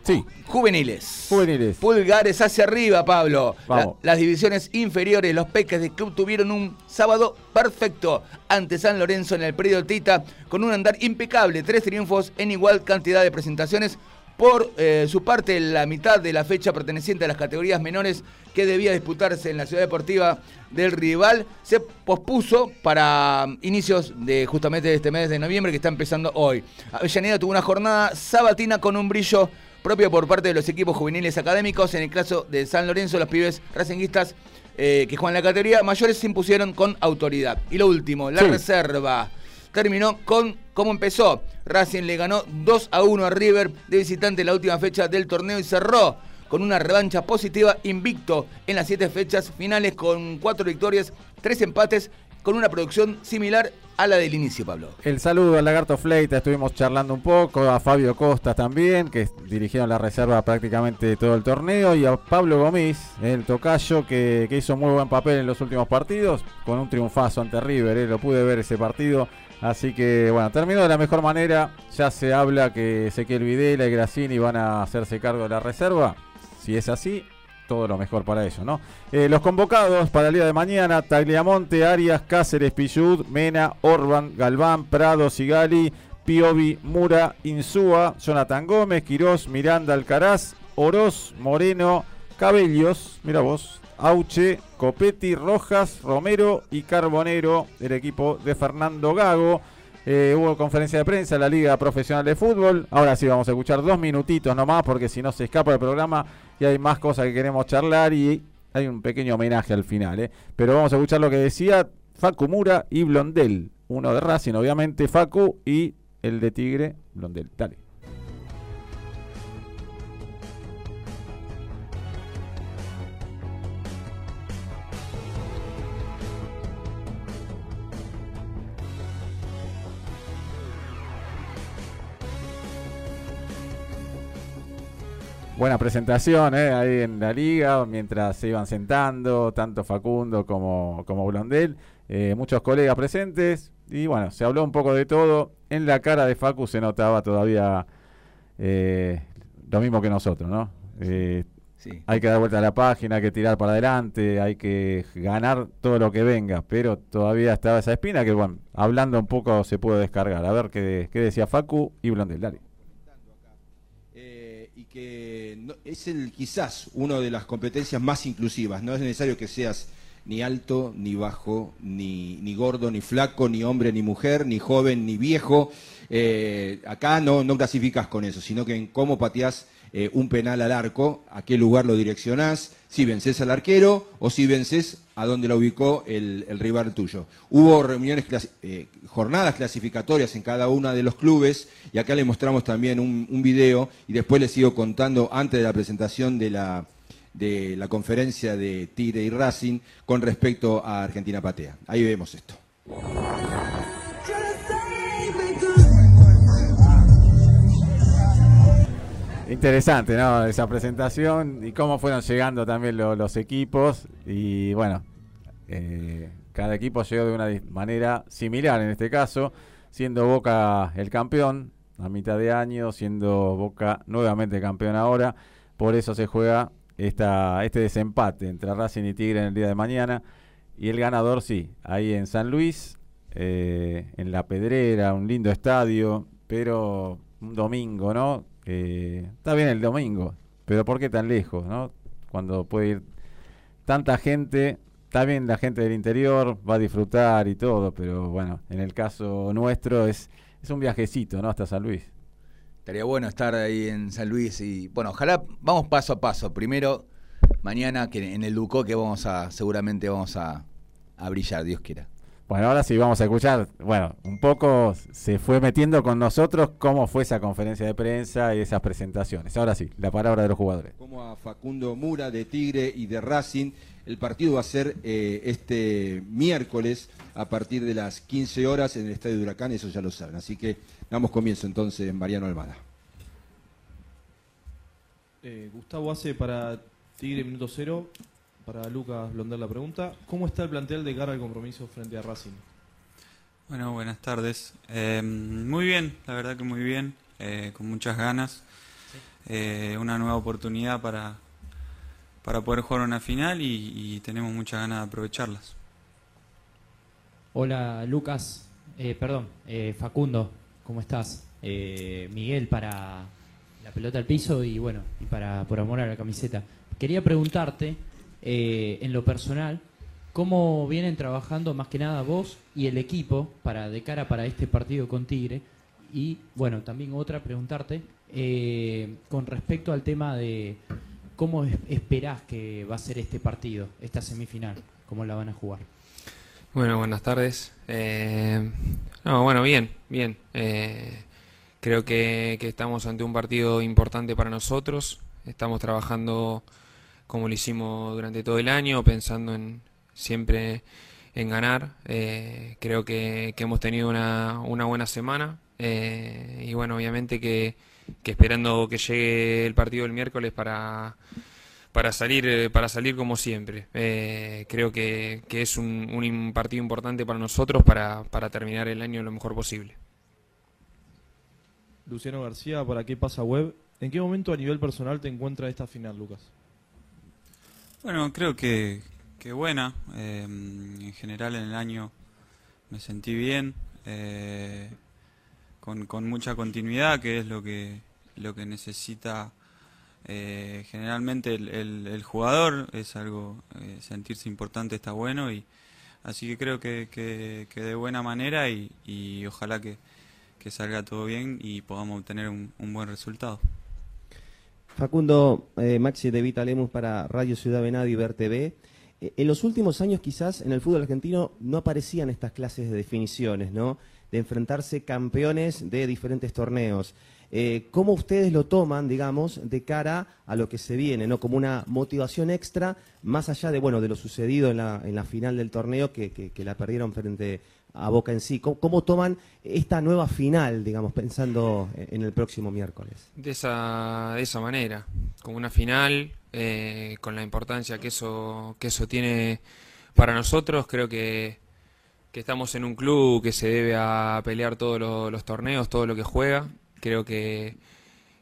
Sí. Juveniles. Juveniles. Pulgares hacia arriba, Pablo. La- las divisiones inferiores, los peques del club tuvieron un sábado perfecto ante San Lorenzo en el predio Tita, con un andar impecable, tres triunfos en igual cantidad de presentaciones. Por eh, su parte, la mitad de la fecha perteneciente a las categorías menores que debía disputarse en la ciudad deportiva del rival se pospuso para mm, inicios de justamente este mes de noviembre que está empezando hoy. Avellaneda tuvo una jornada sabatina con un brillo propio por parte de los equipos juveniles académicos. En el caso de San Lorenzo, los pibes racinguistas eh, que juegan la categoría mayores se impusieron con autoridad. Y lo último, la Sí. reserva. Terminó con cómo empezó. Racing le ganó 2 a 1 a River de visitante en la última fecha del torneo y cerró con una revancha positiva invicto en las siete fechas finales con cuatro victorias, tres empates, con una producción similar a la del inicio, Pablo. El saludo al Lagarto Fleita, estuvimos charlando un poco, a Fabio Costa también, que dirigieron la reserva prácticamente todo el torneo, y a Pablo Gomis, el tocayo, que, que hizo muy buen papel en los últimos partidos, con un triunfazo ante River, eh, lo pude ver ese partido. Así que bueno, terminó de la mejor manera. Ya se habla que Ezequiel Videla y Grassini van a hacerse cargo de la reserva. Si es así, todo lo mejor para ellos, ¿no? Eh, los convocados para el día de mañana, Tagliamonte, Arias, Cáceres, Pillud, Mena, Orban, Galván, Prado, Sigali, Piovi, Mura, Insúa, Jonathan Gómez, Quirós, Miranda, Alcaraz, Oroz, Moreno, Cabellos, mira vos, Auche, Copetti, Rojas, Romero y Carbonero, el equipo de Fernando Gago. Eh, hubo conferencia de prensa en la Liga Profesional de Fútbol. Ahora sí vamos a escuchar dos minutitos nomás porque si no se escapa el programa y hay más cosas que queremos charlar y hay un pequeño homenaje al final. ¿eh? Pero vamos a escuchar lo que decía Facu Mura y Blondel. Uno de Racing, obviamente, Facu y el de Tigre, Blondel. Dale. Buena presentación ¿eh? ahí en la liga, mientras se iban sentando, tanto Facundo como, como Blondel, eh, muchos colegas presentes, y bueno, se habló un poco de todo. En la cara de Facu se notaba todavía eh, lo mismo que nosotros, ¿no? Eh, Sí. Hay que dar vuelta a la página, hay que tirar para adelante, hay que ganar todo lo que venga, pero todavía estaba esa espina que, bueno, hablando un poco se puede descargar. A ver qué, qué decía Facu y Blondel, dale. Eh, y que no- es el quizás una de las competencias más inclusivas. No es necesario que seas ni alto, ni bajo, ni, ni gordo, ni flaco, ni hombre, ni mujer, ni joven, ni viejo. Eh, acá no, no clasificas con eso, sino que en cómo pateás eh, un penal al arco, a qué lugar lo direccionás, si vences al arquero o si vences a dónde la ubicó el, rival tuyo. Hubo reuniones, eh, jornadas clasificatorias en cada uno de los clubes y acá le mostramos también un, un video y después les sigo contando antes de la presentación de la, de la conferencia de Tigre y Racing con respecto a Argentina Patea. Ahí vemos esto. Interesante, ¿no? Esa presentación y cómo fueron llegando también lo- los equipos. Y bueno, eh, cada equipo llegó de una manera similar en este caso, siendo Boca el campeón a mitad de año, siendo Boca nuevamente campeón ahora. Por eso se juega esta, este desempate entre Racing y Tigre en el día de mañana. Y el ganador, sí, ahí en San Luis, eh, en La Pedrera, un lindo estadio, pero un domingo, ¿no? Eh, está bien el domingo, pero ¿por qué tan lejos, no? Cuando puede ir tanta gente, está bien la gente del interior, va a disfrutar y todo, pero bueno, en el caso nuestro es, es un viajecito, ¿no? Hasta San Luis. Estaría bueno estar ahí en San Luis y bueno, ojalá vamos paso a paso. Primero, mañana que en el Ducó que vamos a, seguramente vamos a, a brillar, Dios quiera. Bueno, ahora sí vamos a escuchar, bueno, un poco se fue metiendo con nosotros cómo fue esa conferencia de prensa y esas presentaciones. Ahora sí, la palabra de los jugadores. Como a Facundo Mura de Tigre y de Racing. El partido va a ser eh, este miércoles a partir de las 15 horas en el Estadio de Huracán, eso ya lo saben. Así que damos comienzo entonces en Mariano Almada. Eh, Gustavo hace para Tigre minuto cero, para Lucas Blonder la pregunta. ¿Cómo está el plantel de cara al compromiso frente a Racing? Bueno, buenas tardes. Eh, muy bien, la verdad que muy bien, eh, con muchas ganas. Eh, una nueva oportunidad para, para poder jugar una final y, y tenemos muchas ganas de aprovecharlas. Hola Lucas, Eh, perdón, eh, Facundo, ¿cómo estás? Eh, Miguel para la pelota al piso y bueno, y para por amor a la camiseta. Quería preguntarte, eh, en lo personal, ¿cómo vienen trabajando más que nada vos y el equipo para de cara para este partido con Tigre? Y bueno, también otra preguntarte eh, con respecto al tema de cómo es- esperás que va a ser este partido, esta semifinal, cómo la van a jugar. Bueno, buenas tardes. Eh, no, bueno, bien, bien. Creo que, que estamos ante un partido importante para nosotros. Estamos trabajando como lo hicimos durante todo el año, pensando en siempre en ganar. Eh, creo que, hemos tenido una, una buena semana eh, y bueno, obviamente que, que esperando que llegue el partido del miércoles para para salir eh, para salir como siempre. Eh, creo que, es un, un partido importante para nosotros para, para terminar el año lo mejor posible. Luciano García para qué pasa web. ¿En qué momento a nivel personal te encuentra esta final, Lucas? Bueno, creo que, que buena. Eh, en general en el año me sentí bien, eh, con, con mucha continuidad, que es lo que, lo que necesita eh, generalmente el, el- el jugador. Es algo, eh, sentirse importante está bueno y así que creo que, que, que de buena manera y, y ojalá que, que salga todo bien y podamos obtener un, un buen resultado. Facundo eh, Maxi de Vita Lemus para Radio Ciudad Venado y Ver TV. Eh, en los últimos años quizás en el fútbol argentino no aparecían estas clases de definiciones, ¿no? De enfrentarse campeones de diferentes torneos. Eh, ¿Cómo ustedes lo toman, digamos, de cara a lo que se viene, ¿no? Como una motivación extra, más allá de, bueno, de lo sucedido en la, final del torneo, que, que- que la perdieron frente a Boca en sí. ¿Cómo, toman esta nueva final, digamos, pensando en el próximo miércoles? De esa, de esa manera, como una final, eh, con la importancia que eso, que eso tiene para nosotros, creo que, que estamos en un club que se debe a pelear todos lo- los torneos, todo lo que juega. Creo que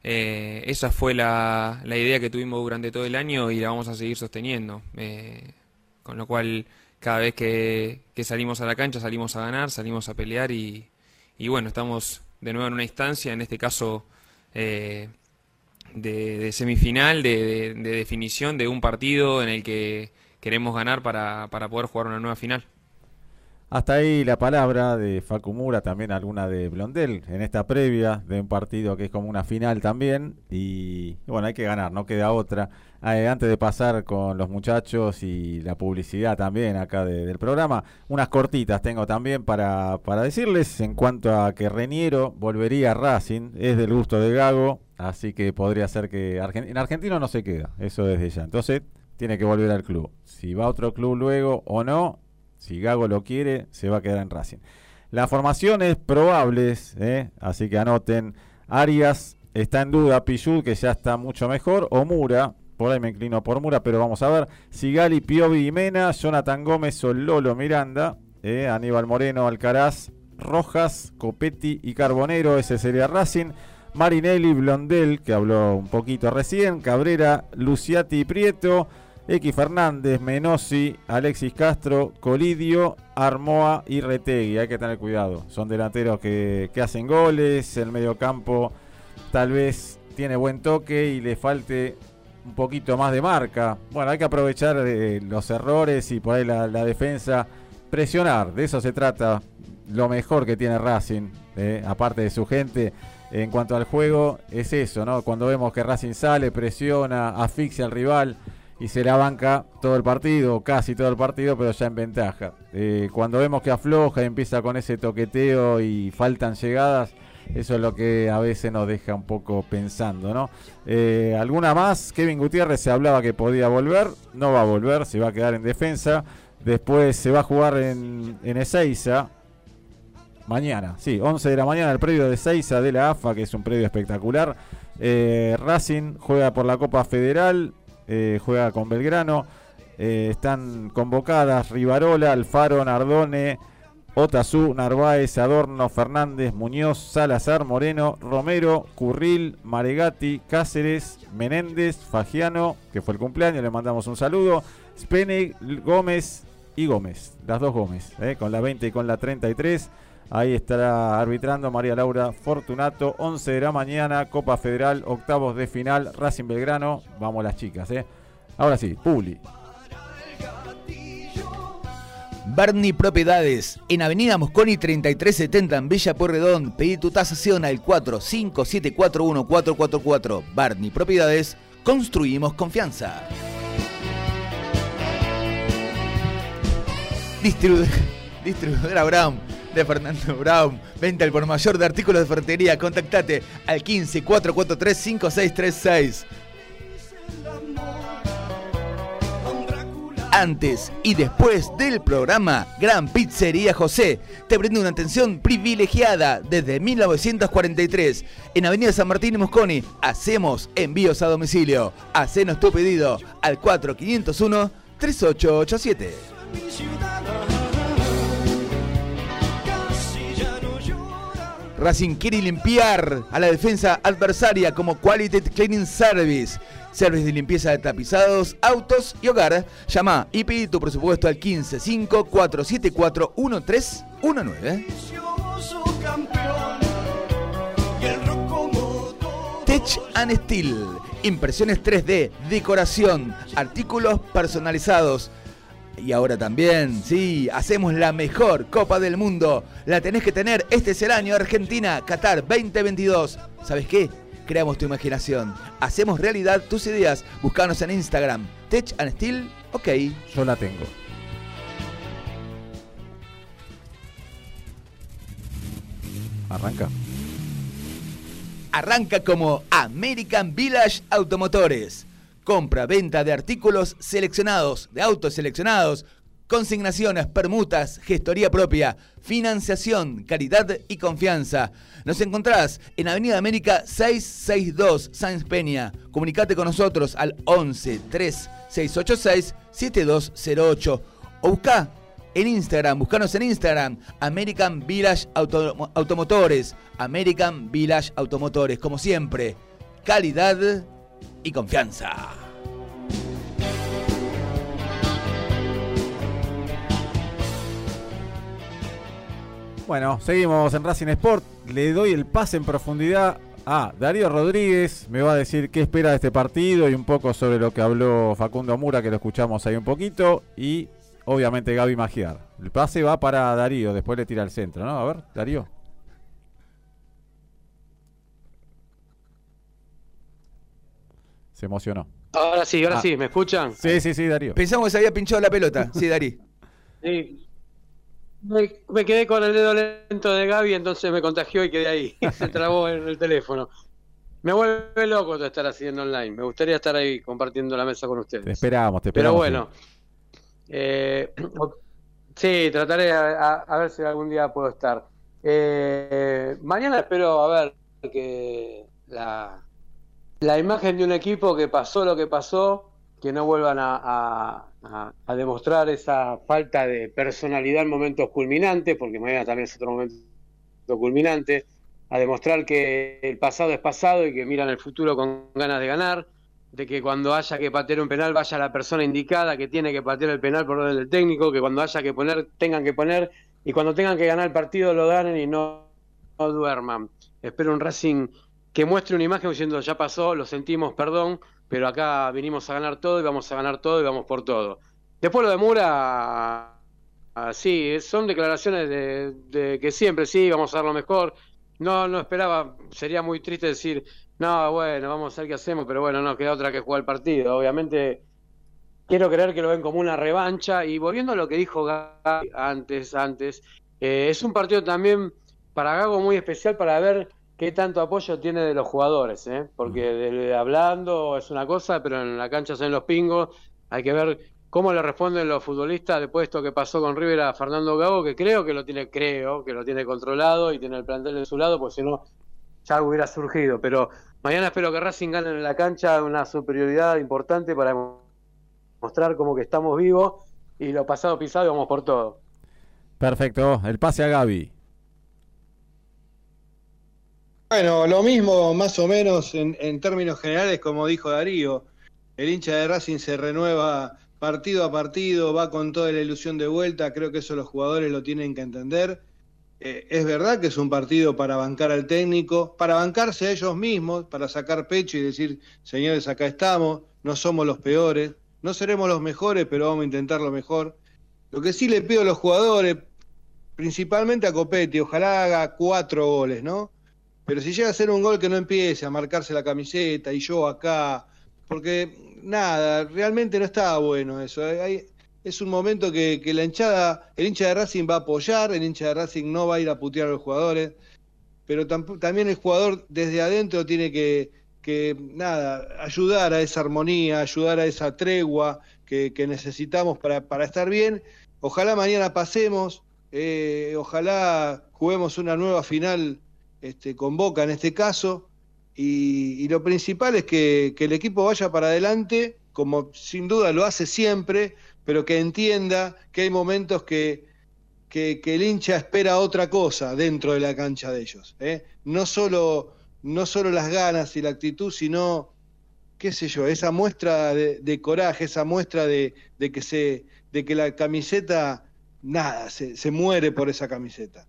eh, esa fue la, la idea que tuvimos durante todo el año y la vamos a seguir sosteniendo. Eh, con lo cual, cada vez que, que salimos a la cancha, salimos a ganar, salimos a pelear y, y bueno, estamos de nuevo en una instancia, en este caso eh, de- semifinal, de, de- de definición de un partido en el que queremos ganar para, para poder jugar una nueva final. Hasta ahí la palabra de Facu Mura, también alguna de Blondel en esta previa de un partido que es como una final también. Y bueno, hay que ganar, no queda otra. Eh, antes de pasar con los muchachos y la publicidad también acá de- del programa, unas cortitas tengo también para, para decirles en cuanto a que Reniero volvería a Racing, es del gusto de Gago, así que podría ser que en Argentino no se queda, eso desde ya. Entonces tiene que volver al club. Si va a otro club luego o no, si Gago lo quiere, se va a quedar en Racing. Las formaciones probables, ¿eh? así que anoten. Arias está en duda, Pichud, que ya está mucho mejor, o Mura, por ahí me inclino por Mura, pero vamos a ver. Sigali, Piovi y Mena, Jonathan Gómez o Lolo Miranda, ¿eh? Aníbal Moreno, Alcaraz, Rojas, Copetti y Carbonero, ese sería Racing. Marinelli, Blondel, que habló un poquito recién, Cabrera, Luciati y Prieto, X Fernández, Menosi, Alexis Castro, Colidio, Armoa y Retegui. Hay que tener cuidado. Son delanteros que, que hacen goles. El mediocampo tal vez tiene buen toque y le falte un poquito más de marca. Bueno, hay que aprovechar eh, los errores y por ahí la, la defensa. Presionar, de eso se trata. Lo mejor que tiene Racing, eh, aparte de su gente. En cuanto al juego, es eso, ¿no? Cuando vemos que Racing sale, presiona, asfixia al rival y se la banca todo el partido, casi todo el partido, pero ya en ventaja. Eh, cuando vemos que afloja y empieza con ese toqueteo y faltan llegadas, eso es lo que a veces nos deja un poco pensando, ¿no? Eh, ¿Alguna más? Kevin Gutiérrez se hablaba que podía volver, no va a volver, se va a quedar en defensa. Después se va a jugar en, en Ezeiza, Mañana, sí, 11 de la mañana, el predio de Seiza de la AFA, que es un predio espectacular. Eh, Racing juega por la Copa Federal, eh, juega con Belgrano. Eh, están convocadas Rivarola, Alfaro, Nardone, Otazú, Narváez, Adorno, Fernández, Muñoz, Salazar, Moreno, Romero, Curril, Maregati, Cáceres, Menéndez, Fagiano, que fue el cumpleaños, le mandamos un saludo. Spene, Gómez y Gómez, las dos Gómez, eh, con la 20 y con la 33. Ahí estará arbitrando María Laura Fortunato, 11 de la mañana, Copa Federal, octavos de final, Racing Belgrano. Vamos las chicas, ¿eh? Ahora sí, Publi. Barney Propiedades, en Avenida Mosconi 3370 en Villa Pueyrredón. Pedí tu tasación al 45741444. Barney Propiedades, construimos confianza. Distribu *laughs* Distribuidora Brown de Fernando Brown. Venta al por mayor de artículos de ferretería. Contactate al 15 443 5636. Antes y después del programa, Gran Pizzería José te brinda una atención privilegiada desde 1943 en Avenida San Martín y Mosconi. Hacemos envíos a domicilio. Hacenos tu pedido al 4501 3887. Racing quiere limpiar a la defensa adversaria como Quality Cleaning Service. Service de limpieza de tapizados, autos y hogar. Llama y pide tu presupuesto al 155 474 1319. Tech and Steel. Impresiones 3D, decoración, artículos personalizados. Y ahora también, sí, hacemos la mejor Copa del Mundo. La tenés que tener. Este es el año Argentina, Qatar 2022. ¿Sabes qué? Creamos tu imaginación. Hacemos realidad tus ideas. Buscanos en Instagram. Tech and Steel, ok. Yo la tengo. Arranca. Arranca como American Village Automotores. Compra, venta de artículos seleccionados, de autos seleccionados, consignaciones, permutas, gestoría propia, financiación, caridad y confianza. Nos encontrás en Avenida América 662, Sáenz Peña. Comunicate con nosotros al 11 3 686 7208 o busca en Instagram, buscanos en Instagram, American Village Auto- Automotores, American Village Automotores, como siempre, calidad y confianza. Bueno, seguimos en Racing Sport. Le doy el pase en profundidad Ah, Darío Rodríguez me va a decir qué espera de este partido y un poco sobre lo que habló Facundo Mura, que lo escuchamos ahí un poquito. Y obviamente Gaby Magiar. El pase va para Darío, después le tira al centro, ¿no? A ver, Darío. Se emocionó. Ahora sí, ahora Ah. sí, ¿me escuchan? Sí, sí, sí, Darío. Pensamos que se había pinchado la pelota. Sí, Darí. *laughs* Sí. Me, me quedé con el dedo lento de Gaby, entonces me contagió y quedé ahí. *laughs* Se trabó en el teléfono. Me vuelve loco de estar haciendo online. Me gustaría estar ahí compartiendo la mesa con ustedes. Te esperamos, te Pero esperamos. bueno, eh, sí, trataré a, a- a ver si algún día puedo estar. Eh, mañana espero a ver que la, la imagen de un equipo que pasó lo que pasó, que no vuelvan a, demostrar esa falta de personalidad en momentos culminantes, porque mañana también es otro momento culminante, a demostrar que el pasado es pasado y que miran el futuro con ganas de ganar, de que cuando haya que patear un penal vaya la persona indicada que tiene que patear el penal por orden del técnico, que cuando haya que poner tengan que poner y cuando tengan que ganar el partido lo ganen y no duerman. Espero un Racing que muestre una imagen diciendo ya pasó, lo sentimos, perdón, pero acá vinimos a ganar todo y vamos a ganar todo y vamos por todo. Después lo de Mura, ah, sí, son declaraciones de, de que siempre sí, vamos a dar lo mejor. No, no esperaba, sería muy triste decir, no, bueno, vamos a ver qué hacemos, pero bueno, no queda otra que jugar el partido. Obviamente, quiero creer que lo ven como una revancha. Y volviendo a lo que dijo Gaby antes, antes, eh, es un partido también para Gago muy especial para ver qué tanto apoyo tiene de los jugadores, ¿eh? porque hablando es una cosa, pero en la cancha son los pingos, hay que ver cómo le responden los futbolistas después de esto que pasó con River a Fernando Gago, que creo que lo tiene, creo que lo tiene controlado y tiene el plantel de su lado, porque si no ya hubiera surgido, pero mañana espero que Racing gane en la cancha una superioridad importante para mostrar como que estamos vivos y lo pasado pisado y vamos por todo. Perfecto, el pase a Gaby. Bueno, lo mismo más o menos en, en términos generales como dijo Darío. El hincha de Racing se renueva partido a partido, va con toda la ilusión de vuelta, creo que eso los jugadores lo tienen que entender. Eh, es verdad que es un partido para bancar al técnico, para bancarse a ellos mismos, para sacar pecho y decir, señores, acá estamos, no somos los peores, no seremos los mejores, pero vamos a intentar lo mejor. Lo que sí le pido a los jugadores, principalmente a Copetti, ojalá haga cuatro goles, ¿no? Pero si llega a ser un gol que no empiece a marcarse la camiseta y yo acá, porque nada, realmente no estaba bueno eso. Hay- es un momento que, que la hinchada, el hincha de Racing va a apoyar, el hincha de Racing no va a ir a putear a los jugadores, pero también el jugador desde adentro tiene que, que, nada, ayudar a esa armonía, ayudar a esa tregua que, que necesitamos para, para estar bien. Ojalá mañana pasemos, eh, ojalá juguemos una nueva final este, con Boca en este caso. Y, lo principal es que, el equipo vaya para adelante, como sin duda lo hace siempre, pero que entienda que hay momentos que, que, el hincha espera otra cosa dentro de la cancha de ellos. ¿eh? No, solo, no solo las ganas y la actitud, sino, qué sé yo, esa muestra de, coraje, esa muestra de, que se, de que la camiseta, nada, se, se muere por esa camiseta.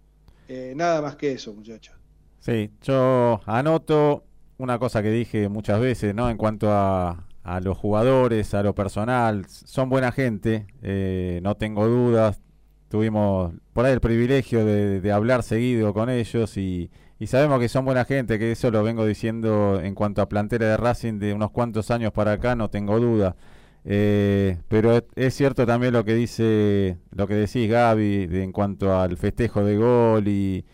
Eh, nada más que eso, muchachos. Sí, yo anoto una cosa que dije muchas veces, ¿no? En cuanto a, a los jugadores, a lo personal, son buena gente, eh, no tengo dudas. Tuvimos por ahí el privilegio de, de hablar seguido con ellos y, y sabemos que son buena gente, que eso lo vengo diciendo en cuanto a plantera de Racing de unos cuantos años para acá, no tengo duda. Eh, pero es, es cierto también lo que dice, lo que decís Gaby, de- en cuanto al festejo de gol y,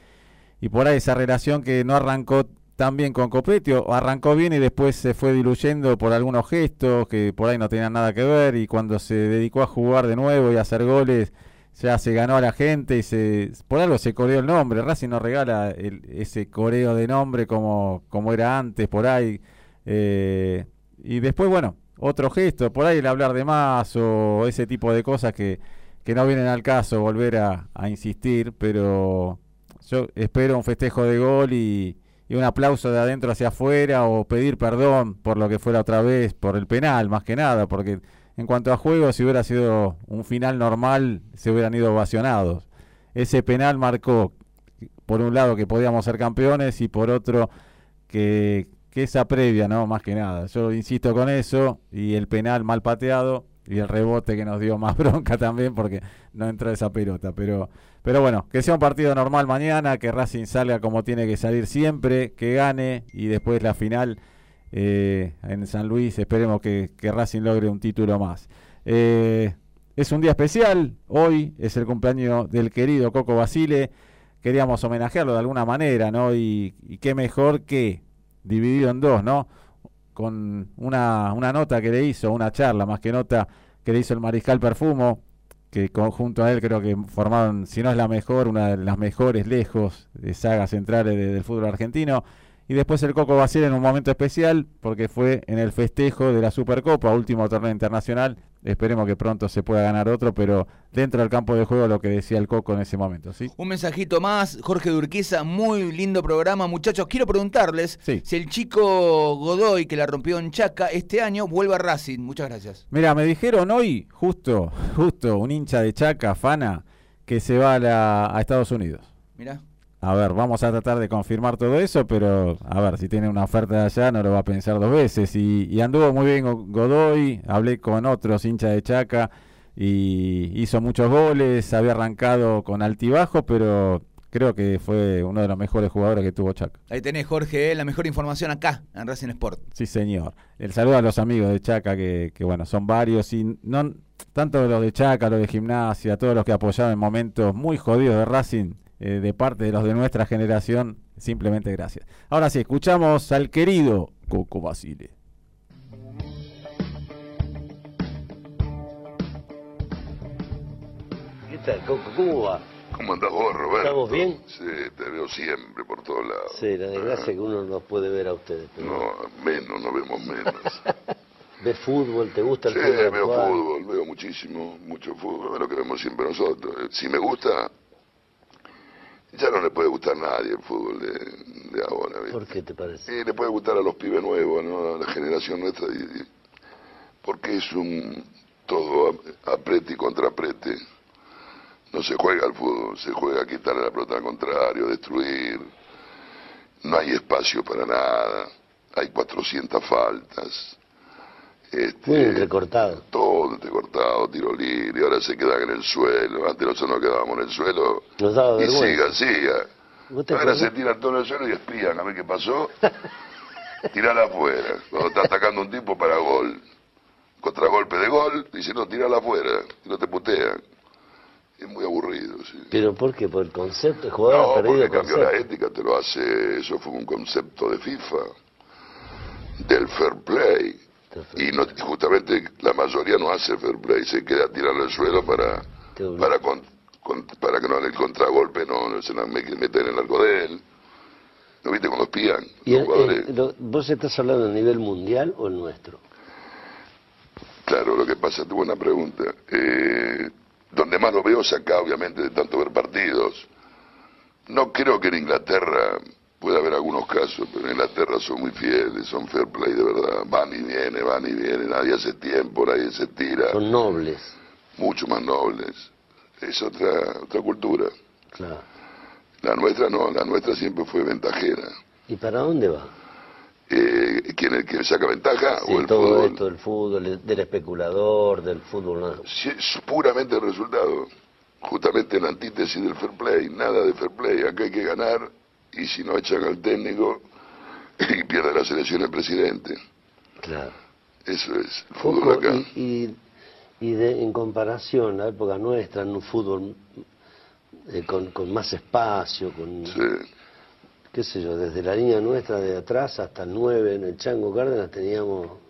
y por ahí esa relación que no arrancó tan bien con Copetti, o arrancó bien y después se fue diluyendo por algunos gestos que por ahí no tenían nada que ver y cuando se dedicó a jugar de nuevo y a hacer goles ya se ganó a la gente y se por algo se coreó el nombre. Racing no regala el- ese coreo de nombre como, como era antes por ahí. Eh, y después, bueno, otro gesto, por ahí el hablar de más o ese tipo de cosas que, que no vienen al caso volver a insistir, pero yo espero un festejo de gol y, un aplauso de adentro hacia afuera o pedir perdón por lo que fuera otra vez, por el penal más que nada, porque en cuanto a juego, si hubiera sido un final normal, se hubieran ido ovacionados. Ese penal marcó, por un lado, que podíamos ser campeones y por otro, que, que esa previa, ¿no? Más que nada. Yo insisto con eso y el penal mal pateado y el rebote que nos dio más *laughs* bronca también porque no entró esa pelota. Pero, pero bueno, que sea un partido normal mañana, que Racing salga como tiene que salir siempre, que gane y después la final eh, en San Luis. Esperemos que, Racing logre un título más. Eh, es un día especial, hoy es el cumpleaños del querido Coco Basile, queríamos homenajearlo de alguna manera, ¿no? Y, y qué mejor que dividido en dos, ¿no? Con una, una nota que le hizo, una charla más que nota que le hizo el Mariscal Perfumo, que junto a él creo que formaron, si no es la mejor, una de las mejores lejos de sagas centrales de- del fútbol argentino. Y después el Coco Basile en un momento especial, porque fue en el festejo de la Supercopa, último torneo internacional. Esperemos que pronto se pueda ganar otro, pero dentro del campo de juego lo que decía el Coco en ese momento, ¿sí? Un mensajito más, Jorge Durquiza, muy lindo programa, muchachos. Quiero preguntarles si el chico Godoy, que la rompió en Chaca, este año vuelve a Racing. Muchas gracias. Mira, me dijeron hoy, justo, justo, un hincha de Chaca, Fana, que se va a, la- a Estados Unidos. Mirá. A ver, vamos a tratar de confirmar todo eso, pero a ver, si tiene una oferta de allá no lo va a pensar dos veces. Y, y anduvo muy bien Go- Godoy, hablé con otros hinchas de Chaca y hizo muchos goles, había arrancado con altibajo, pero creo que fue uno de los mejores jugadores que tuvo Chaca. Ahí tenés, Jorge, la mejor información acá, en Racing Sport. Sí, señor. El saludo a los amigos de Chaca, que, que bueno, son varios, y no tanto los de Chaca, los de gimnasia, todos los que apoyaron en momentos muy jodidos de Racing, eh, de parte de los de nuestra generación, simplemente gracias. Ahora sí, escuchamos al querido Coco Basile. ¿Qué tal, Coco? ¿Cómo va? ¿Cómo andás vos, Roberto? ¿Estamos bien? Sí, te veo siempre por todos lados. Sí, la desgracia es que uno no puede ver a ustedes. Pero No, menos, no vemos menos. *laughs* ¿Ves fútbol? ¿Te gusta el sí, fútbol veo actual? fútbol, veo muchísimo, mucho fútbol, es lo que vemos siempre nosotros. Si me gusta, ya no le puede gustar a nadie el fútbol de, de ahora. ¿viste? ¿Por qué te parece? Sí, le puede gustar a los pibes nuevos, ¿no? a la generación nuestra, y- y- porque es un todo ap- aprete y contraprete. No se juega al fútbol, se juega a quitarle la pelota al contrario, destruir. No hay espacio para nada, hay 400 faltas. Este, Muy recortado. todo entrecortado, tiro libre, ahora se quedan en el suelo. Antes nosotros nos quedábamos en el suelo Nos daba y vergüenza. siga, siga. ¿Vos te Ahora acordás? se tiran todo en el suelo y espían a ver qué pasó. *laughs* Tirala afuera. Cuando está atacando un tipo para gol. Contragolpe de gol, dice no, tirala afuera. Y no te putean. Es muy aburrido, sí. ¿Pero por qué? ¿Por el concepto? El jugador No, ha perdido porque cambió la ética, te lo hace, eso fue un concepto de FIFA, del fair play. Y no, justamente la mayoría no hace fair play, se queda tirando al suelo para, para, con- con- para que no en el contragolpe no, no se la me- meten en el arco de él. ¿No viste cuando espían? Y el- jugadores? el- ¿Vos estás hablando a nivel mundial o el nuestro? Claro, lo que pasa, es buena pregunta. Eh, donde más lo veo es acá, obviamente, de tanto ver partidos. No creo que en Inglaterra pueda haber algunos casos, pero en Inglaterra son muy fieles, son fair play de verdad. Van y vienen, van y vienen, nadie hace tiempo, nadie se tira. Son nobles. Mucho más nobles. Es otra, otra cultura. Claro. La nuestra no, la nuestra siempre fue ventajera. ¿Y para dónde va? Eh, ¿quién, es el que saca ventaja Sí, o el todo fútbol? esto del fútbol, del especulador, del fútbol. Sí, es puramente el resultado. Justamente en la antítesis del fair play, nada de fair play. Acá hay que ganar y si no echan al técnico *laughs* y pierde la selección el presidente. Claro. Eso es el fútbol acá. y, y, y de, en comparación, la época nuestra, en un fútbol eh, con, con más espacio, con, qué sé yo, desde la línea nuestra de atrás hasta el 9 en el Chango Cárdenas teníamos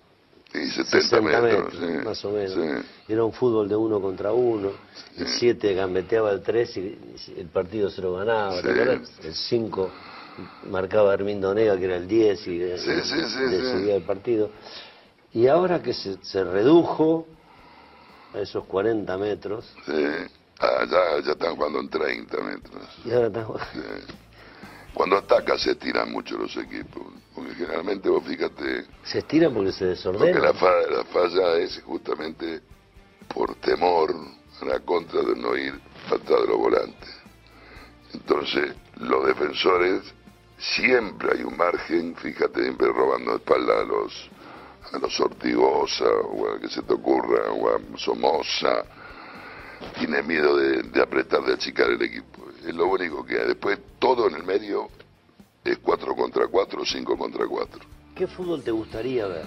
Y 70 metros, sí, más o menos. sí. Era un fútbol de uno contra uno, el 7 gambeteaba el 3 y el partido se lo ganaba, ¿te Sí. El 5 marcaba Hermindo Nega, que era el 10 y Sí, sí, sí, decidía sí. el partido. Y ahora que se, se redujo a esos 40 metros, Sí. Ah, ya, ya están jugando en 30 metros. y ahora está- Sí. Cuando ataca se tiran mucho los equipos. Porque generalmente, vos fíjate, se estira porque se Porque desordena. la, fa- la falla es justamente por temor a la contra de no ir atrás de los volantes. Entonces, los defensores siempre hay un margen, fíjate, siempre robando espalda a los a los Ortigosa, o a que se te ocurra, o a Somoza, tiene miedo de, de apretar, de achicar el equipo. Es lo único que hay. Después todo en el medio es 4 contra 4, 5 contra 4. ¿Qué fútbol te gustaría ver?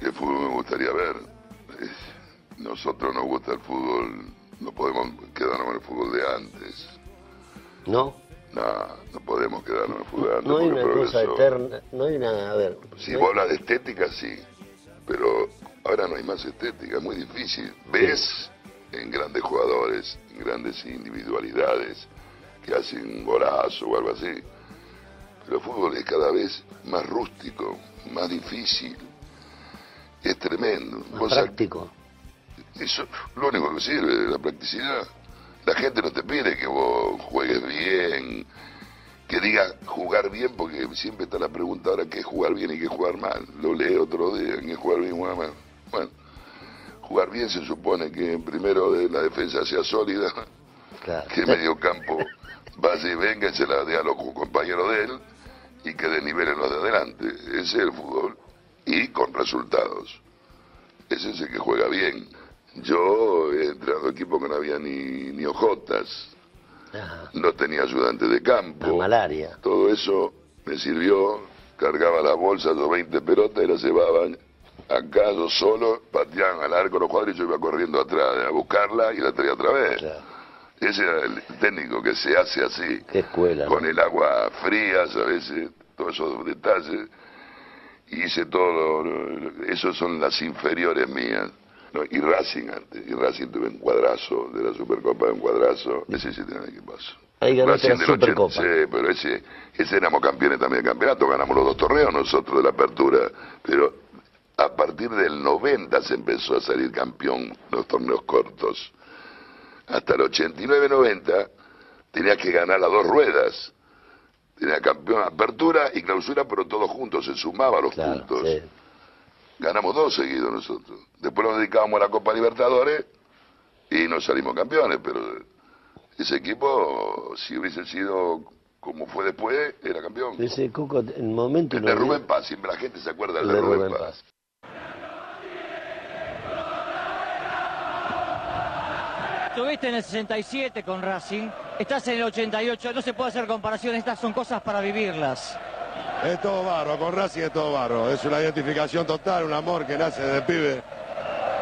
¿Qué fútbol me gustaría ver? Nosotros nos gusta el fútbol, no podemos quedarnos en el fútbol de antes. ¿No? No, no podemos quedarnos en el fútbol de antes. No hay una cosa progresó. eterna, no hay una, a ver. Si no vos hay- hablas de estética, sí, pero ahora no hay más estética, es muy difícil. Ves en grandes jugadores, en grandes individualidades que hacen un golazo o algo así, pero el fútbol es cada vez más rústico, más difícil, es tremendo. más Vos práctico. eso lo único que sirve, la practicidad. La gente no te pide que vos juegues bien, que diga jugar bien, porque siempre está la pregunta ahora qué es jugar bien y qué es jugar mal. Lo leí otro día, qué es jugar bien y jugar mal. Bueno, jugar bien se supone que primero de la defensa sea sólida, que el medio campo vaya y venga y se la dé a los compañeros de él y que desnivelen los de adelante. Ese es el fútbol. Y con resultados. Ese es el que juega bien. Yo he entrenado equipos que no había ni, ni ojotas, no tenía ayudante de campo. malaria. Todo eso me sirvió, cargaba las bolsas, los 20 pelotas y las llevaban acá yo solo, pateaban al arco los cuadros y yo iba corriendo atrás a buscarla y la traía otra vez. Ese era el técnico que se hace así, escuela, con el agua fría, a veces, todos esos detalles. Hice todo, esos son las inferiores mías. ¿no? Y Racing antes, y Racing tuve un cuadrazo de la Supercopa de un cuadrazo, ese sí tenía equipazo. Ahí ganaste la Racing del 80, Supercopa. sí, pero ese, ese éramos campeones también de campeonato, ganamos los dos torneos nosotros de la apertura, pero a partir del 90 se empezó a salir campeón los torneos cortos. Hasta el 89-90 tenías que ganar las dos ruedas. Tenía campeón apertura y clausura, pero todos juntos, se sumaban los puntos. Ganamos dos seguidos nosotros. Después nos dedicábamos a la Copa Libertadores y nos salimos campeones, pero ese equipo, si hubiese sido como fue después, era campeón. Ese Coco, en el momento El no de Rubén Paz, siempre la gente se acuerda del El de de Rubén, Rubén Paz. Estuviste en el 67 con Racing, estás en el 88, no se puede hacer comparación, estas son cosas para vivirlas. Es todo barro, con Racing es todo barro. Es una identificación total, un amor que nace desde pibe.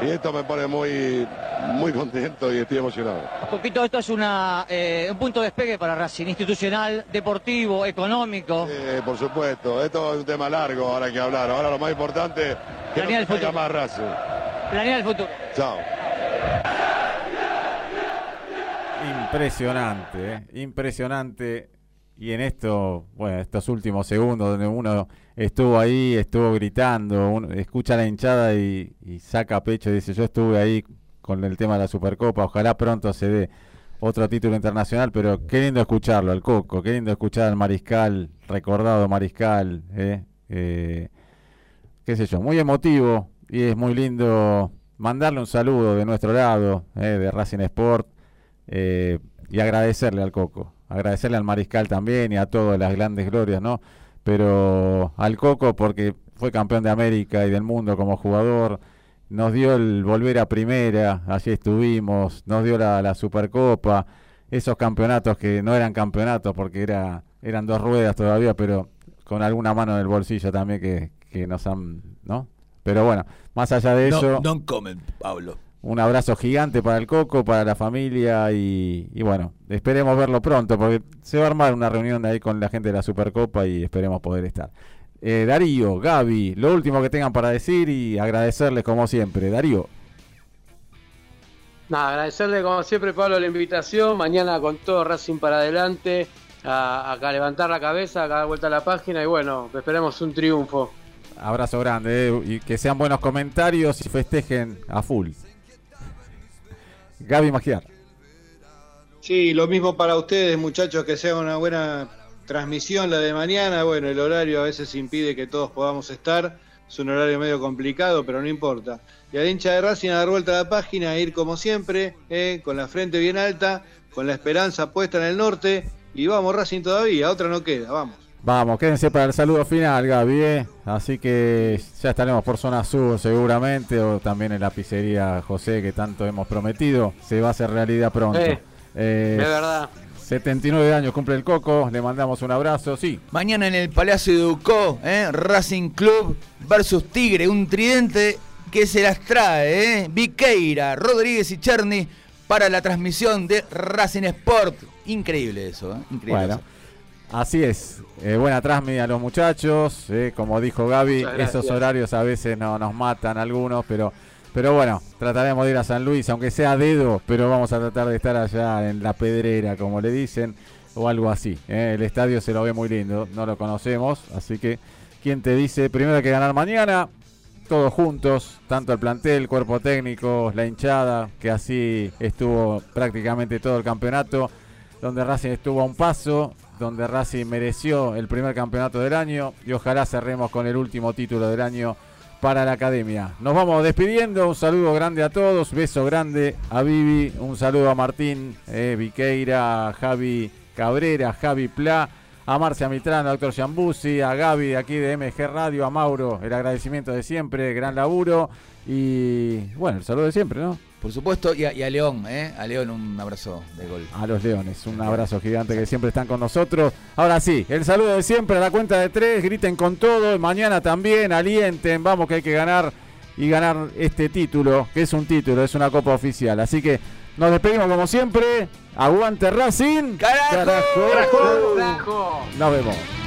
Y esto me pone muy, muy contento y estoy emocionado. Coquito, esto es una, eh, un punto de despegue para Racing, institucional, deportivo, económico. Eh, por supuesto, esto es un tema largo ahora hay que hablar. Ahora lo más importante es que Planea no el futuro. más Racing. Planea el futuro. Chao. Impresionante, ¿eh? impresionante. Y en esto, bueno, estos últimos segundos donde uno estuvo ahí, estuvo gritando, uno escucha la hinchada y, saca pecho dice, yo estuve ahí con el tema de la Supercopa, ojalá pronto se dé otro título internacional, pero qué lindo escucharlo al Coco, qué lindo escuchar al Mariscal, recordado Mariscal, ¿eh? Eh, qué sé yo, muy emotivo y es muy lindo mandarle un saludo de nuestro lado, de Racing Sport, eh, y agradecerle al Coco, agradecerle al Mariscal también y a todas las grandes glorias, ¿no? Pero al Coco porque fue campeón de América y del mundo como jugador, nos dio el volver a primera, allí estuvimos, nos dio la, la Supercopa, esos campeonatos que no eran campeonatos porque era, eran dos ruedas todavía, pero con alguna mano en el bolsillo también que, que nos han, ¿no? Pero bueno, más allá de No- eso... no comen, Pablo. Un abrazo gigante para el Coco, para la familia y, y bueno, esperemos verlo pronto porque se va a armar una reunión ahí con la gente de la Supercopa y esperemos poder estar. Eh, Darío, Gaby, lo último que tengan para decir y agradecerles como siempre. Darío. Nada, agradecerle como siempre, Pablo, la invitación. Mañana con todo Racing para adelante, a, a levantar la cabeza, a dar vuelta a la página y bueno, esperemos un triunfo. Abrazo grande eh, y que sean buenos comentarios y festejen a full. Gaby Magiar. Sí, lo mismo para ustedes, muchachos, que sea una buena transmisión la de mañana. Bueno, el horario a veces impide que todos podamos estar. Es un horario medio complicado, pero no importa. Y al hincha de Racing a dar vuelta a la página, a ir como siempre, eh, con la frente bien alta, con la esperanza puesta en el norte Y vamos Racing todavía, otra no queda, vamos. Vamos, quédense para el saludo final, Gaby. ¿eh? Así que ya estaremos por zona sur seguramente, o también en la pizzería José, que tanto hemos prometido. Se va a hacer realidad pronto. Eh, Eh, de verdad. 79 años cumple el Coco, le mandamos un abrazo, sí. Mañana en el Palacio de Ducó, ¿eh? Racing Club versus Tigre, un tridente que se las trae, ¿eh? Viqueira, Rodríguez y Cherny para la transmisión de Racing Sport. Increíble eso, ¿eh? Increíble. Bueno, eso. Así es. Eh, buena transmisión a los muchachos. eh, como dijo Gaby, esos horarios a veces no nos matan algunos, pero, pero bueno, trataremos de ir a San Luis, aunque sea dedo, pero vamos a tratar de estar allá en la pedrera, como le dicen, o algo así. eh. El estadio se lo ve muy lindo, no lo conocemos, así que, ¿quién te dice? Primero hay que ganar mañana, todos juntos, tanto el plantel, el cuerpo técnico, la hinchada, que así estuvo prácticamente todo el campeonato, donde Racing estuvo a un paso, donde Racing mereció el primer campeonato del año y ojalá cerremos con el último título del año para la academia. Nos vamos despidiendo, un saludo grande a todos, beso grande a Vivi, un saludo a Martín eh, Viqueira, a Javi Cabrera, a Javi Pla, a Marcia Mitrano, a Doctor Giambuzzi, a Gaby de aquí de MG Radio, a Mauro, el agradecimiento de siempre, gran laburo y bueno, el saludo de siempre, ¿no? Por supuesto, y a, y a León, ¿eh? A León un abrazo de gol. A los leones, un abrazo gigante que siempre están con nosotros. Ahora sí, el saludo de siempre a la cuenta de tres, griten con todo, mañana también, alienten, vamos que hay que ganar y ganar este título, que es un título, es una copa oficial. Así que nos despedimos como siempre, aguante Racing. ¡Carajo! Carajo. Nos vemos.